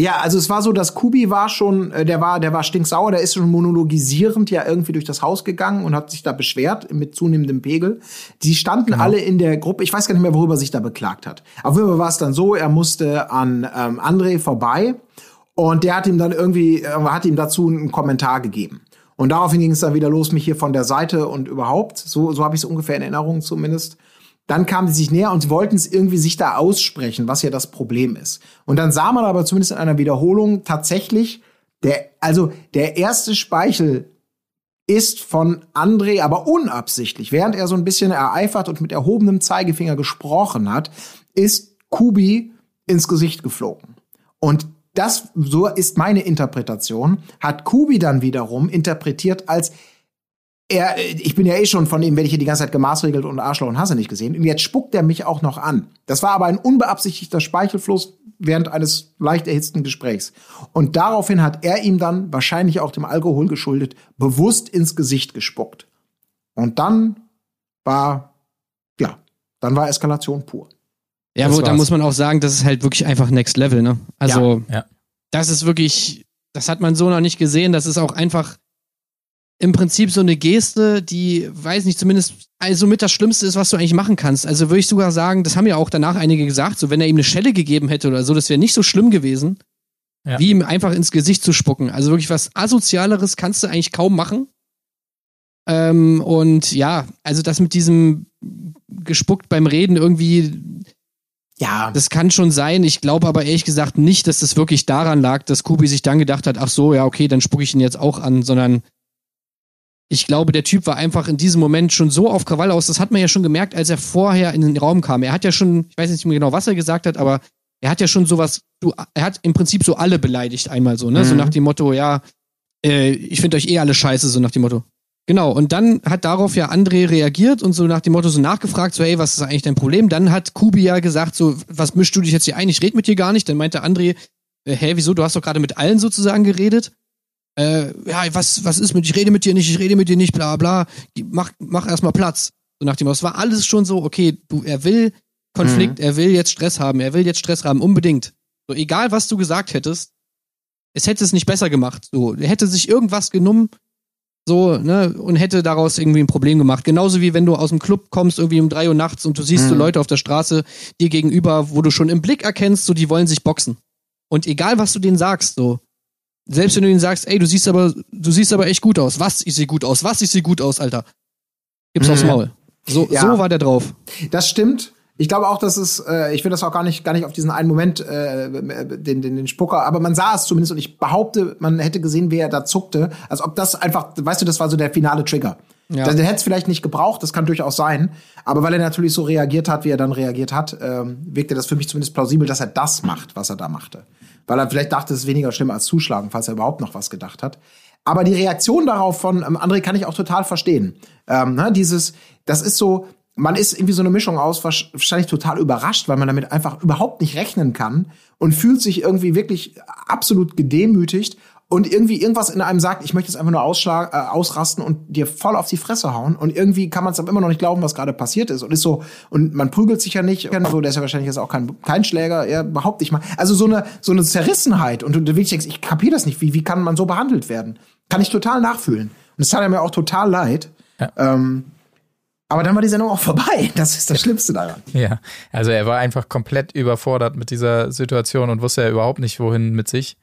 Ja, also es war so, dass Kubi war schon, äh, der war, der war stinksauer, der ist schon monologisierend ja irgendwie durch das Haus gegangen und hat sich da beschwert mit zunehmendem Pegel. Die standen alle in der Gruppe, ich weiß gar nicht mehr, worüber er sich da beklagt hat. Auf jeden Fall war es dann so, er musste an ähm, André vorbei und der hat ihm dann irgendwie, äh, hat ihm dazu einen Kommentar gegeben. Und daraufhin ging es dann wieder los, mich hier von der Seite und überhaupt, so, so habe ich es ungefähr in Erinnerung zumindest. Dann kamen sie sich näher und sie wollten es irgendwie sich da aussprechen, was ja das Problem ist. Und dann sah man aber zumindest in einer Wiederholung tatsächlich, der, also der erste Speichel ist von André aber unabsichtlich, während er so ein bisschen ereifert und mit erhobenem Zeigefinger gesprochen hat, ist Kubi ins Gesicht geflogen. Und das, so ist meine Interpretation, hat Kubi dann wiederum interpretiert als er, ich bin ja eh schon von ihm, werde ich hier die ganze Zeit gemaßregelt und Arschloch und Hasse nicht gesehen. Und jetzt spuckt er mich auch noch an. Das war aber ein unbeabsichtigter Speichelfluss, während eines leicht erhitzten Gesprächs. Und daraufhin hat er ihm dann, wahrscheinlich auch dem Alkohol geschuldet, bewusst ins Gesicht gespuckt. Und dann war, ja, dann war Eskalation pur. Ja, Das wo, da muss man auch sagen, das ist halt wirklich einfach Next Level, ne? Also, Ja, ja. das ist wirklich, das hat man so noch nicht gesehen. Das ist auch einfach im Prinzip so eine Geste, die, weiß nicht, zumindest also mit das Schlimmste ist, was du eigentlich machen kannst. Also würde ich sogar sagen, das haben ja auch danach einige gesagt, so wenn er ihm eine Schelle gegeben hätte oder so, das wäre nicht so schlimm gewesen, Ja. wie ihm einfach ins Gesicht zu spucken. Also wirklich was asozialeres kannst du eigentlich kaum machen. Ähm, und ja, also das mit diesem gespuckt beim Reden irgendwie, Ja, das kann schon sein. Ich glaube aber ehrlich gesagt nicht, dass das wirklich daran lag, dass Kubi sich dann gedacht hat, ach so, ja, okay, dann spucke ich ihn jetzt auch an, sondern ich glaube, der Typ war einfach in diesem Moment schon so auf Krawall aus. Das hat man ja schon gemerkt, als er vorher in den Raum kam. Er hat ja schon, ich weiß nicht mehr genau, was er gesagt hat, aber er hat ja schon sowas, du, er hat im Prinzip so alle beleidigt einmal so, ne? So Mhm. nach dem Motto, ja, äh, ich finde euch eh alle scheiße, so nach dem Motto. Genau, und dann hat darauf ja André reagiert und so nach dem Motto so nachgefragt, so, hey, was ist eigentlich dein Problem? Dann hat Kubi ja gesagt, so, was mischst du dich jetzt hier ein? Ich rede mit dir gar nicht. Dann meinte André, äh, hä, wieso? Du hast doch gerade mit allen sozusagen geredet. Äh, ja, was, was ist mit, ich rede mit dir nicht, ich rede mit dir nicht, bla bla. Mach, mach erstmal Platz. So nach dem es war alles schon so, okay, du, er will Konflikt, er will jetzt Stress haben, er will jetzt Stress haben, unbedingt. So, egal was du gesagt hättest, es hätte es nicht besser gemacht. So, er hätte sich irgendwas genommen, so, ne, und hätte daraus irgendwie ein Problem gemacht. Genauso wie wenn du aus dem Club kommst, irgendwie um drei Uhr nachts und du siehst so Mhm. Leute auf der Straße dir gegenüber, wo du schon im Blick erkennst, so, die wollen sich boxen. Und egal, was du denen sagst, so, selbst wenn du ihnen sagst, ey, du siehst aber, du siehst aber echt gut aus. Was? Ich sehe gut aus. Was? Ich sehe gut aus, Alter. Gib's aufs Mhm. Maul. So, Ja. so war der drauf. Das stimmt. Ich glaube auch, dass es, äh, ich will das auch gar nicht, gar nicht auf diesen einen Moment, äh, den, den, den Spucker, aber man sah es zumindest und ich behaupte, man hätte gesehen, wie er da zuckte, als ob das einfach, weißt du, das war so der finale Trigger. Ja. Den hätte es vielleicht nicht gebraucht, das kann durchaus sein, aber weil er natürlich so reagiert hat, wie er dann reagiert hat, ähm, wirkte das für mich zumindest plausibel, dass er das macht, was er da machte. Weil er vielleicht dachte, es ist weniger schlimm als zuschlagen, falls er überhaupt noch was gedacht hat. Aber die Reaktion darauf von ähm, André kann ich auch total verstehen. Ähm, ne, dieses, das ist so, man ist irgendwie so eine Mischung aus, wahrsch- wahrscheinlich total überrascht, weil man damit einfach überhaupt nicht rechnen kann und fühlt sich irgendwie wirklich absolut gedemütigt und irgendwie irgendwas in einem sagt, ich möchte jetzt einfach nur ausschlag, äh, ausrasten und dir voll auf die Fresse hauen und irgendwie kann man es aber immer noch nicht glauben, was gerade passiert ist und ist so und man prügelt sich ja nicht, so der ist ja wahrscheinlich jetzt auch kein, kein Schläger, er behaupte ich mal. Also so eine so eine Zerrissenheit und du wirklich denkst, ich kapiere das nicht, wie wie kann man so behandelt werden? Kann ich total nachfühlen. Und es tat mir auch total leid. Ja. Ähm, aber dann war die Sendung auch vorbei. Das ist das Schlimmste daran. Ja, also er war einfach komplett überfordert mit dieser Situation und wusste ja überhaupt nicht, wohin mit sich.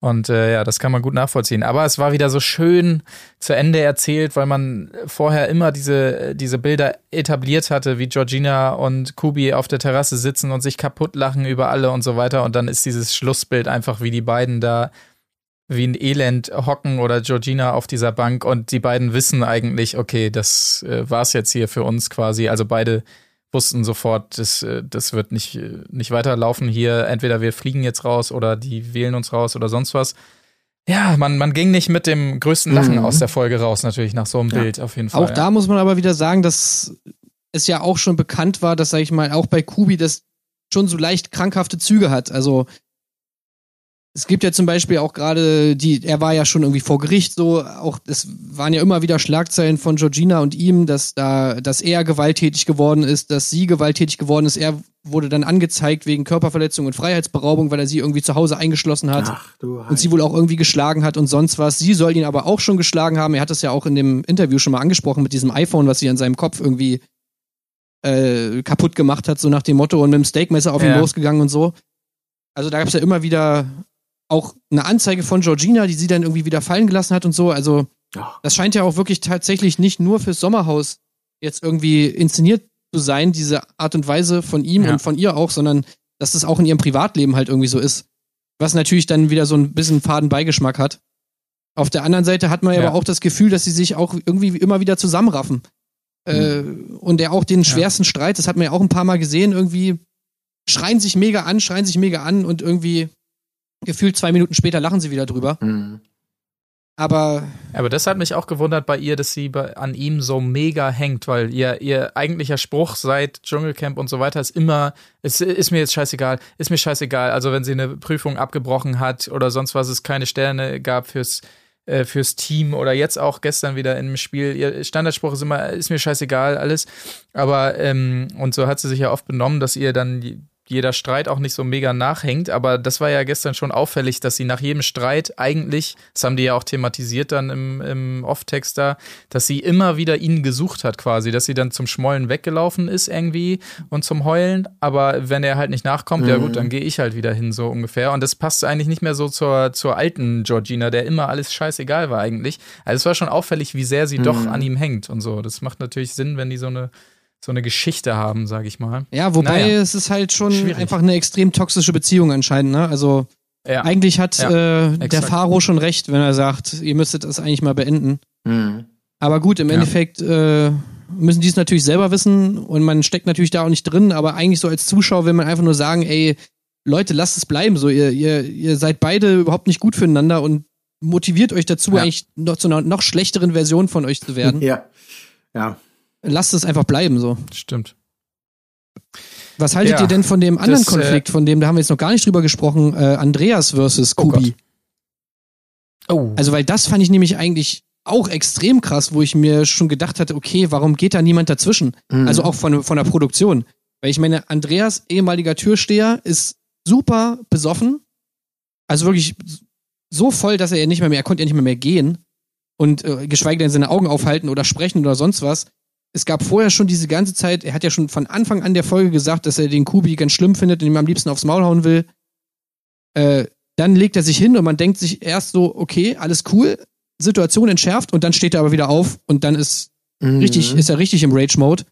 Und äh, ja, das kann man gut nachvollziehen. Aber es war wieder so schön zu Ende erzählt, weil man vorher immer diese, diese Bilder etabliert hatte, wie Georgina und Kubi auf der Terrasse sitzen und sich kaputt lachen über alle und so weiter. Und dann ist dieses Schlussbild einfach, wie die beiden da wie ein Elend hocken oder Georgina auf dieser Bank und die beiden wissen eigentlich, okay, das äh, war's jetzt hier für uns quasi. Also beide wussten sofort, das, äh, das wird nicht, äh, nicht weiterlaufen hier. Entweder wir fliegen jetzt raus oder die wählen uns raus oder sonst was. Ja, man, man ging nicht mit dem größten Lachen Mhm. aus der Folge raus, natürlich, nach so einem Ja. Bild auf jeden Fall. Auch da muss man aber wieder sagen, dass es ja auch schon bekannt war, dass, sag ich mal, auch bei Kubi das schon so leicht krankhafte Züge hat. Also es gibt ja zum Beispiel auch gerade die, er war ja schon irgendwie vor Gericht so, auch es waren ja immer wieder Schlagzeilen von Georgina und ihm, dass da, dass er gewalttätig geworden ist, dass sie gewalttätig geworden ist. Er wurde dann angezeigt wegen Körperverletzung und Freiheitsberaubung, weil er sie irgendwie zu Hause eingeschlossen hat du und sie wohl auch irgendwie geschlagen hat und sonst was. Sie soll ihn aber auch schon geschlagen haben. Er hat das ja auch in dem Interview schon mal angesprochen mit diesem iPhone, was sie an seinem Kopf irgendwie äh, kaputt gemacht hat, so nach dem Motto und mit dem Steakmesser auf ihn Ja. losgegangen und so. Also da gab es ja immer wieder auch eine Anzeige von Georgina, die sie dann irgendwie wieder fallen gelassen hat und so. Also Ja. das scheint ja auch wirklich tatsächlich nicht nur fürs Sommerhaus jetzt irgendwie inszeniert zu sein, diese Art und Weise von ihm Ja. und von ihr auch, sondern dass das auch in ihrem Privatleben halt irgendwie so ist. Was natürlich dann wieder so ein bisschen faden Beigeschmack hat. Auf der anderen Seite hat man ja Ja. aber auch das Gefühl, dass sie sich auch irgendwie immer wieder zusammenraffen. Äh, und der auch den schwersten Streit, das hat man ja auch ein paar Mal gesehen, irgendwie schreien sich mega an, schreien sich mega an und irgendwie gefühlt zwei Minuten später lachen sie wieder drüber. Mhm. Aber Aber das hat mich auch gewundert bei ihr, dass sie bei, an ihm so mega hängt, weil ihr, ihr eigentlicher Spruch seit Dschungelcamp und so weiter ist immer, es ist mir jetzt scheißegal, ist mir scheißegal. Also wenn sie eine Prüfung abgebrochen hat oder sonst was, es keine Sterne gab fürs, äh, fürs Team oder jetzt auch gestern wieder im Spiel, ihr Standardspruch ist immer, ist mir scheißegal, alles. Aber, ähm, und so hat sie sich ja oft benommen, dass ihr dann die- jeder Streit auch nicht so mega nachhängt, aber das war ja gestern schon auffällig, dass sie nach jedem Streit eigentlich, das haben die ja auch thematisiert dann im, im Off-Text da, dass sie immer wieder ihn gesucht hat quasi, dass sie dann zum Schmollen weggelaufen ist irgendwie und zum Heulen, aber wenn er halt nicht nachkommt, ja gut, dann gehe ich halt wieder hin, so ungefähr. Und das passt eigentlich nicht mehr so zur, zur alten Georgina, der immer alles scheißegal war eigentlich. Also es war schon auffällig, wie sehr sie doch an ihm hängt und so. Das macht natürlich Sinn, wenn die so eine so eine Geschichte haben, sag ich mal. ja, wobei Naja. es ist halt schon Schwierig. einfach eine extrem toxische Beziehung anscheinend, ne? Also Ja. eigentlich hat Ja, äh, der. Faro schon recht, wenn er sagt, ihr müsstet das eigentlich mal beenden. Mhm. Aber gut, im Ja. Endeffekt äh, müssen die es natürlich selber wissen und man steckt natürlich da auch nicht drin, aber eigentlich so als Zuschauer will man einfach nur sagen, ey, Leute, lasst es bleiben. So, ihr, ihr, ihr seid beide überhaupt nicht gut füreinander und motiviert euch dazu, Ja. eigentlich noch zu einer noch schlechteren Version von euch zu werden. Ja. Ja. Lasst es einfach bleiben so. Stimmt. Was haltet Ja, ihr denn von dem anderen das, äh, Konflikt, von dem, da haben wir jetzt noch gar nicht drüber gesprochen, äh, Andreas versus Oh Kubi? Oh. Also, weil das fand ich nämlich eigentlich auch extrem krass, wo ich mir schon gedacht hatte, okay, warum geht da niemand dazwischen? Mhm. Also auch von, von der Produktion. Weil ich meine, Andreas, ehemaliger Türsteher, ist super besoffen. Also wirklich so voll, dass er ja nicht mehr, mehr er konnte ja nicht mehr, mehr gehen. Und äh, geschweige denn seine Augen aufhalten oder sprechen oder sonst was. Es gab vorher schon diese ganze Zeit, er hat ja schon von Anfang an der Folge gesagt, dass er den Kubi ganz schlimm findet und ihm am liebsten aufs Maul hauen will. Äh, dann legt er sich hin und man denkt sich erst so, okay, alles cool, Situation entschärft und dann steht er aber wieder auf und dann ist Mhm. richtig, ist er richtig im Rage-Mode.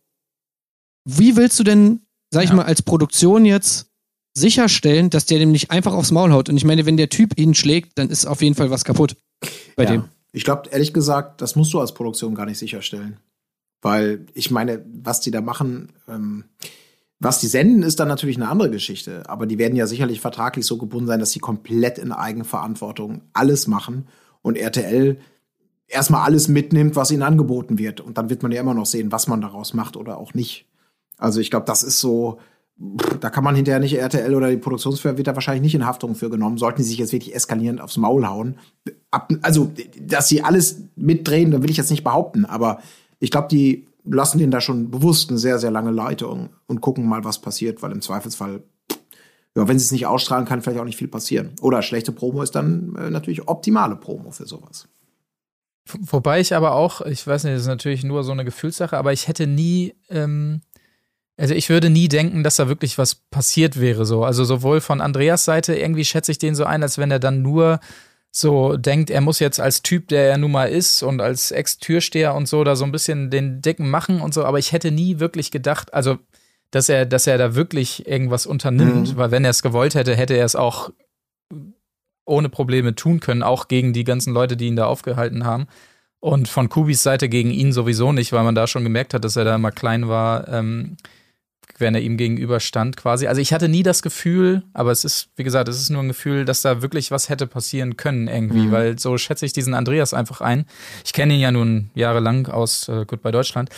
Wie willst du denn, sag ich Ja. mal, als Produktion jetzt sicherstellen, dass der dem nicht einfach aufs Maul haut? Und ich meine, wenn der Typ ihn schlägt, dann ist auf jeden Fall was kaputt bei ja. dem. Ich glaube, ehrlich gesagt, das musst du als Produktion gar nicht sicherstellen. Weil ich meine, was die da machen, ähm, was die senden, ist dann natürlich eine andere Geschichte. Aber die werden ja sicherlich vertraglich so gebunden sein, dass sie komplett in Eigenverantwortung alles machen und RTL erstmal alles mitnimmt, was ihnen angeboten wird. Und dann wird man ja immer noch sehen, was man daraus macht oder auch nicht. Also ich glaube, das ist so, da kann man hinterher nicht RTL oder die Produktionsfirma wird da wahrscheinlich nicht in Haftung für genommen. Sollten die sich jetzt wirklich eskalierend aufs Maul hauen. Also, dass sie alles mitdrehen, da will ich jetzt nicht behaupten. Aber ich glaube, die lassen denen da schon bewusst eine sehr, sehr lange Leitung und gucken mal, was passiert, weil im Zweifelsfall, ja, wenn sie es nicht ausstrahlen, kann vielleicht auch nicht viel passieren. Oder schlechte Promo ist dann äh, natürlich optimale Promo für sowas. Wobei ich aber auch, ich weiß nicht, das ist natürlich nur so eine Gefühlssache, aber ich hätte nie, ähm, also ich würde nie denken, dass da wirklich was passiert wäre so. Also sowohl von Andreas Seite, irgendwie schätze ich den so ein, als wenn er dann nur so denkt, er muss jetzt als Typ, der er nun mal ist und als Ex-Türsteher und so, da so ein bisschen den Dicken machen und so, aber ich hätte nie wirklich gedacht, also dass er, dass er da wirklich irgendwas unternimmt, Mhm. weil wenn er es gewollt hätte, hätte er es auch ohne Probleme tun können, auch gegen die ganzen Leute, die ihn da aufgehalten haben. Und von Kubis Seite gegen ihn sowieso nicht, weil man da schon gemerkt hat, dass er da immer klein war, ähm, wenn er ihm gegenüber stand quasi. Also ich hatte nie das Gefühl, aber es ist, wie gesagt, es ist nur ein Gefühl, dass da wirklich was hätte passieren können irgendwie, Mhm. weil so schätze ich diesen Andreas einfach ein. Ich kenne ihn ja nun jahrelang aus äh, Goodbye Deutschland.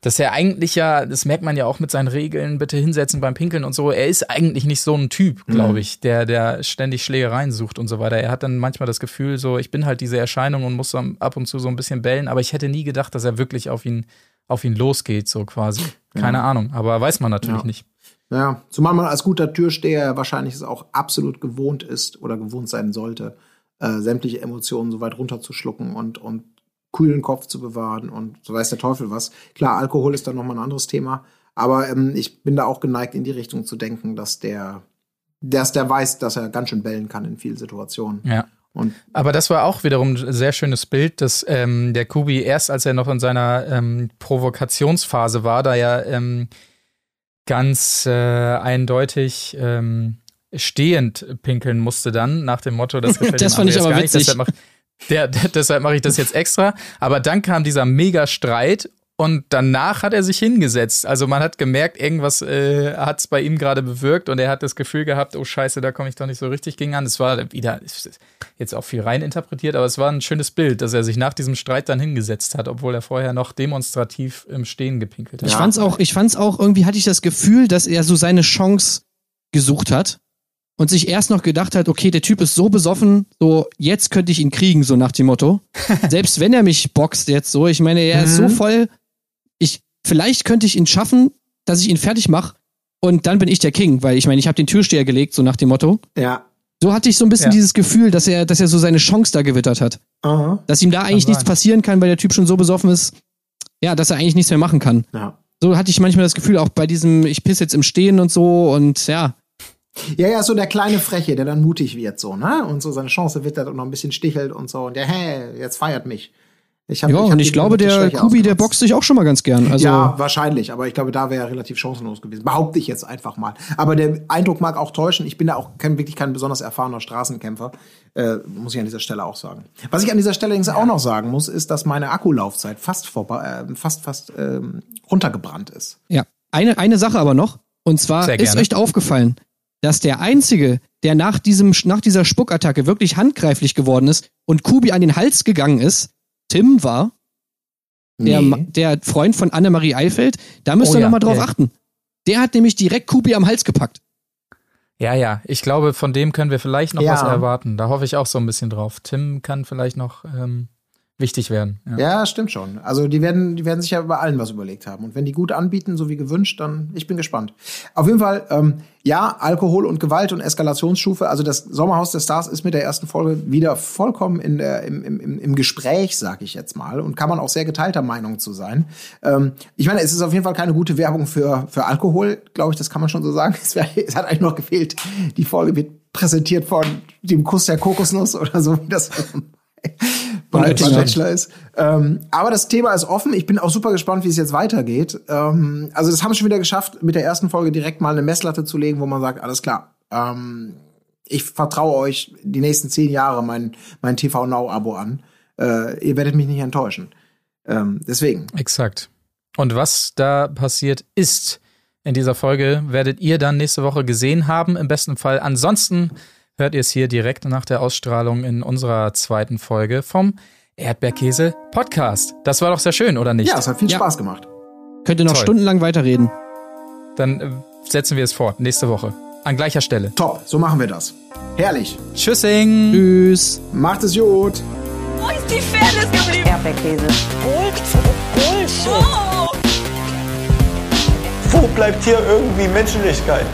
Dass er eigentlich ja, das merkt man ja auch mit seinen Regeln, bitte hinsetzen beim Pinkeln und so, er ist eigentlich nicht so ein Typ, glaube Mhm. ich, der, der ständig Schlägereien sucht und so weiter. Er hat dann manchmal das Gefühl, so, ich bin halt diese Erscheinung und muss ab und zu so ein bisschen bellen, aber ich hätte nie gedacht, dass er wirklich auf ihn, auf ihn losgeht, so quasi. Keine Ahnung, aber weiß man natürlich Ja. nicht. Ja, zumal man als guter Türsteher wahrscheinlich es auch absolut gewohnt ist oder gewohnt sein sollte, äh, sämtliche Emotionen so weit runterzuschlucken und, und kühlen Kopf zu bewahren und so weiß der Teufel was. Klar, Alkohol ist dann nochmal ein anderes Thema, aber ähm, ich bin da auch geneigt, in die Richtung zu denken, dass der, dass der weiß, dass er ganz schön bellen kann in vielen Situationen. Ja. Und Aber das war auch wiederum ein sehr schönes Bild, dass ähm, der Kubi erst, als er noch in seiner ähm, Provokationsphase war, da ja ähm, ganz äh, eindeutig ähm, stehend pinkeln musste dann, nach dem Motto, das gefällt Das fand ich aber gar nicht, witzig. deshalb mach, mache ich das jetzt extra. Aber dann kam dieser Mega-Streit und danach hat er sich hingesetzt. Also man hat gemerkt, irgendwas äh, hat es bei ihm gerade bewirkt und er hat das Gefühl gehabt, oh scheiße, da komme ich doch nicht so richtig gegen an. Es war wieder jetzt auch viel rein interpretiert, aber es war ein schönes Bild, dass er sich nach diesem Streit dann hingesetzt hat, obwohl er vorher noch demonstrativ im Stehen gepinkelt hat. Ich fand's auch, ich fand's auch, irgendwie hatte ich das Gefühl, dass er so seine Chance gesucht hat und sich erst noch gedacht hat, okay, der Typ ist so besoffen, so jetzt könnte ich ihn kriegen, so nach dem Motto. Selbst wenn er mich boxt jetzt so, ich meine, er ist so Mhm. voll, vielleicht könnte ich ihn schaffen, dass ich ihn fertig mache und dann bin ich der King, weil ich meine, ich habe den Türsteher gelegt, so nach dem Motto. Ja. So hatte ich so ein bisschen Ja. dieses Gefühl, dass er, dass er so seine Chance da gewittert hat, Aha. dass ihm da eigentlich nichts passieren kann, weil der Typ schon so besoffen ist, ja, dass er eigentlich nichts mehr machen kann. Ja. So hatte ich manchmal das Gefühl, auch bei diesem, ich piss jetzt im Stehen und so und ja, Ja, ja, so der kleine Freche, der dann mutig wird, so, ne? Und so seine Chance wittert und noch ein bisschen stichelt und so. Und der, hey, jetzt feiert mich. Ich hab, Ja, hab und ich glaube, der Kubi, der boxt sich auch schon mal ganz gern. Also, ja, wahrscheinlich, aber ich glaube, da wäre er relativ chancenlos gewesen. Behaupte ich jetzt einfach mal. Aber der Eindruck mag auch täuschen. Ich bin da auch kein, wirklich kein besonders erfahrener Straßenkämpfer, äh, muss ich an dieser Stelle auch sagen. Was ich an dieser Stelle übrigens auch noch sagen muss, ist, dass meine Akkulaufzeit fast vorbei, äh, fast, fast ähm, runtergebrannt ist. ja. Eine, eine Sache aber noch. Und zwar ist euch aufgefallen, dass der Einzige, der nach diesem, nach dieser Spuckattacke wirklich handgreiflich geworden ist und Kubi an den Hals gegangen ist, Tim war, der, Ma- der Freund von Annemarie Eifeld. Da müsst Oh ihr ja, noch mal drauf ja. achten. Der hat nämlich direkt Kubi am Hals gepackt. Ja, ja, ich glaube, von dem können wir vielleicht noch Ja. was erwarten. Da hoffe ich auch so ein bisschen drauf. Tim kann vielleicht noch ähm, wichtig werden. Ja. Ja, stimmt schon. Also die werden, die werden sich ja bei allen was überlegt haben. Und wenn die gut anbieten, so wie gewünscht, dann ich bin gespannt. Auf jeden Fall, ähm, ja, Alkohol und Gewalt und Eskalationsstufe. Also das Sommerhaus der Stars ist mit der ersten Folge wieder vollkommen in der, im, im, im- im Gespräch, sag ich jetzt mal. Und kann man auch sehr geteilter Meinung zu sein. Ähm, ich meine, es ist auf jeden Fall keine gute Werbung für, für Alkohol, glaube ich, das kann man schon so sagen. Es, wär, es hat eigentlich noch gefehlt. Die Folge wird präsentiert von dem Kuss der Kokosnuss oder so, wie das bei Oettinger. Bachelor ist. Ähm, aber das Thema ist offen. Ich bin auch super gespannt, wie es jetzt weitergeht. Ähm, also das haben wir schon wieder geschafft, mit der ersten Folge direkt mal eine Messlatte zu legen, wo man sagt, alles klar, ähm, ich vertraue euch die nächsten zehn Jahre mein, mein TV Now-Abo an. Äh, ihr werdet mich nicht enttäuschen. Ähm, deswegen. Exakt. Und was da passiert ist in dieser Folge, werdet ihr dann nächste Woche gesehen haben, im besten Fall. Ansonsten hört ihr es hier direkt nach der Ausstrahlung in unserer zweiten Folge vom Erdbeerkäse Podcast. Das war doch sehr schön, oder nicht? Ja, es hat viel Ja. Spaß gemacht. Könnt ihr noch Toll. stundenlang weiterreden. Dann äh, setzen wir es fort, nächste Woche. An gleicher Stelle. Top, so machen wir das. Herrlich. Tschüssing! Tschüss. Macht es gut. Wo ist die Fairness geblieben? Erdbeerkäse. Bullshit. Wo bleibt hier irgendwie Menschlichkeit?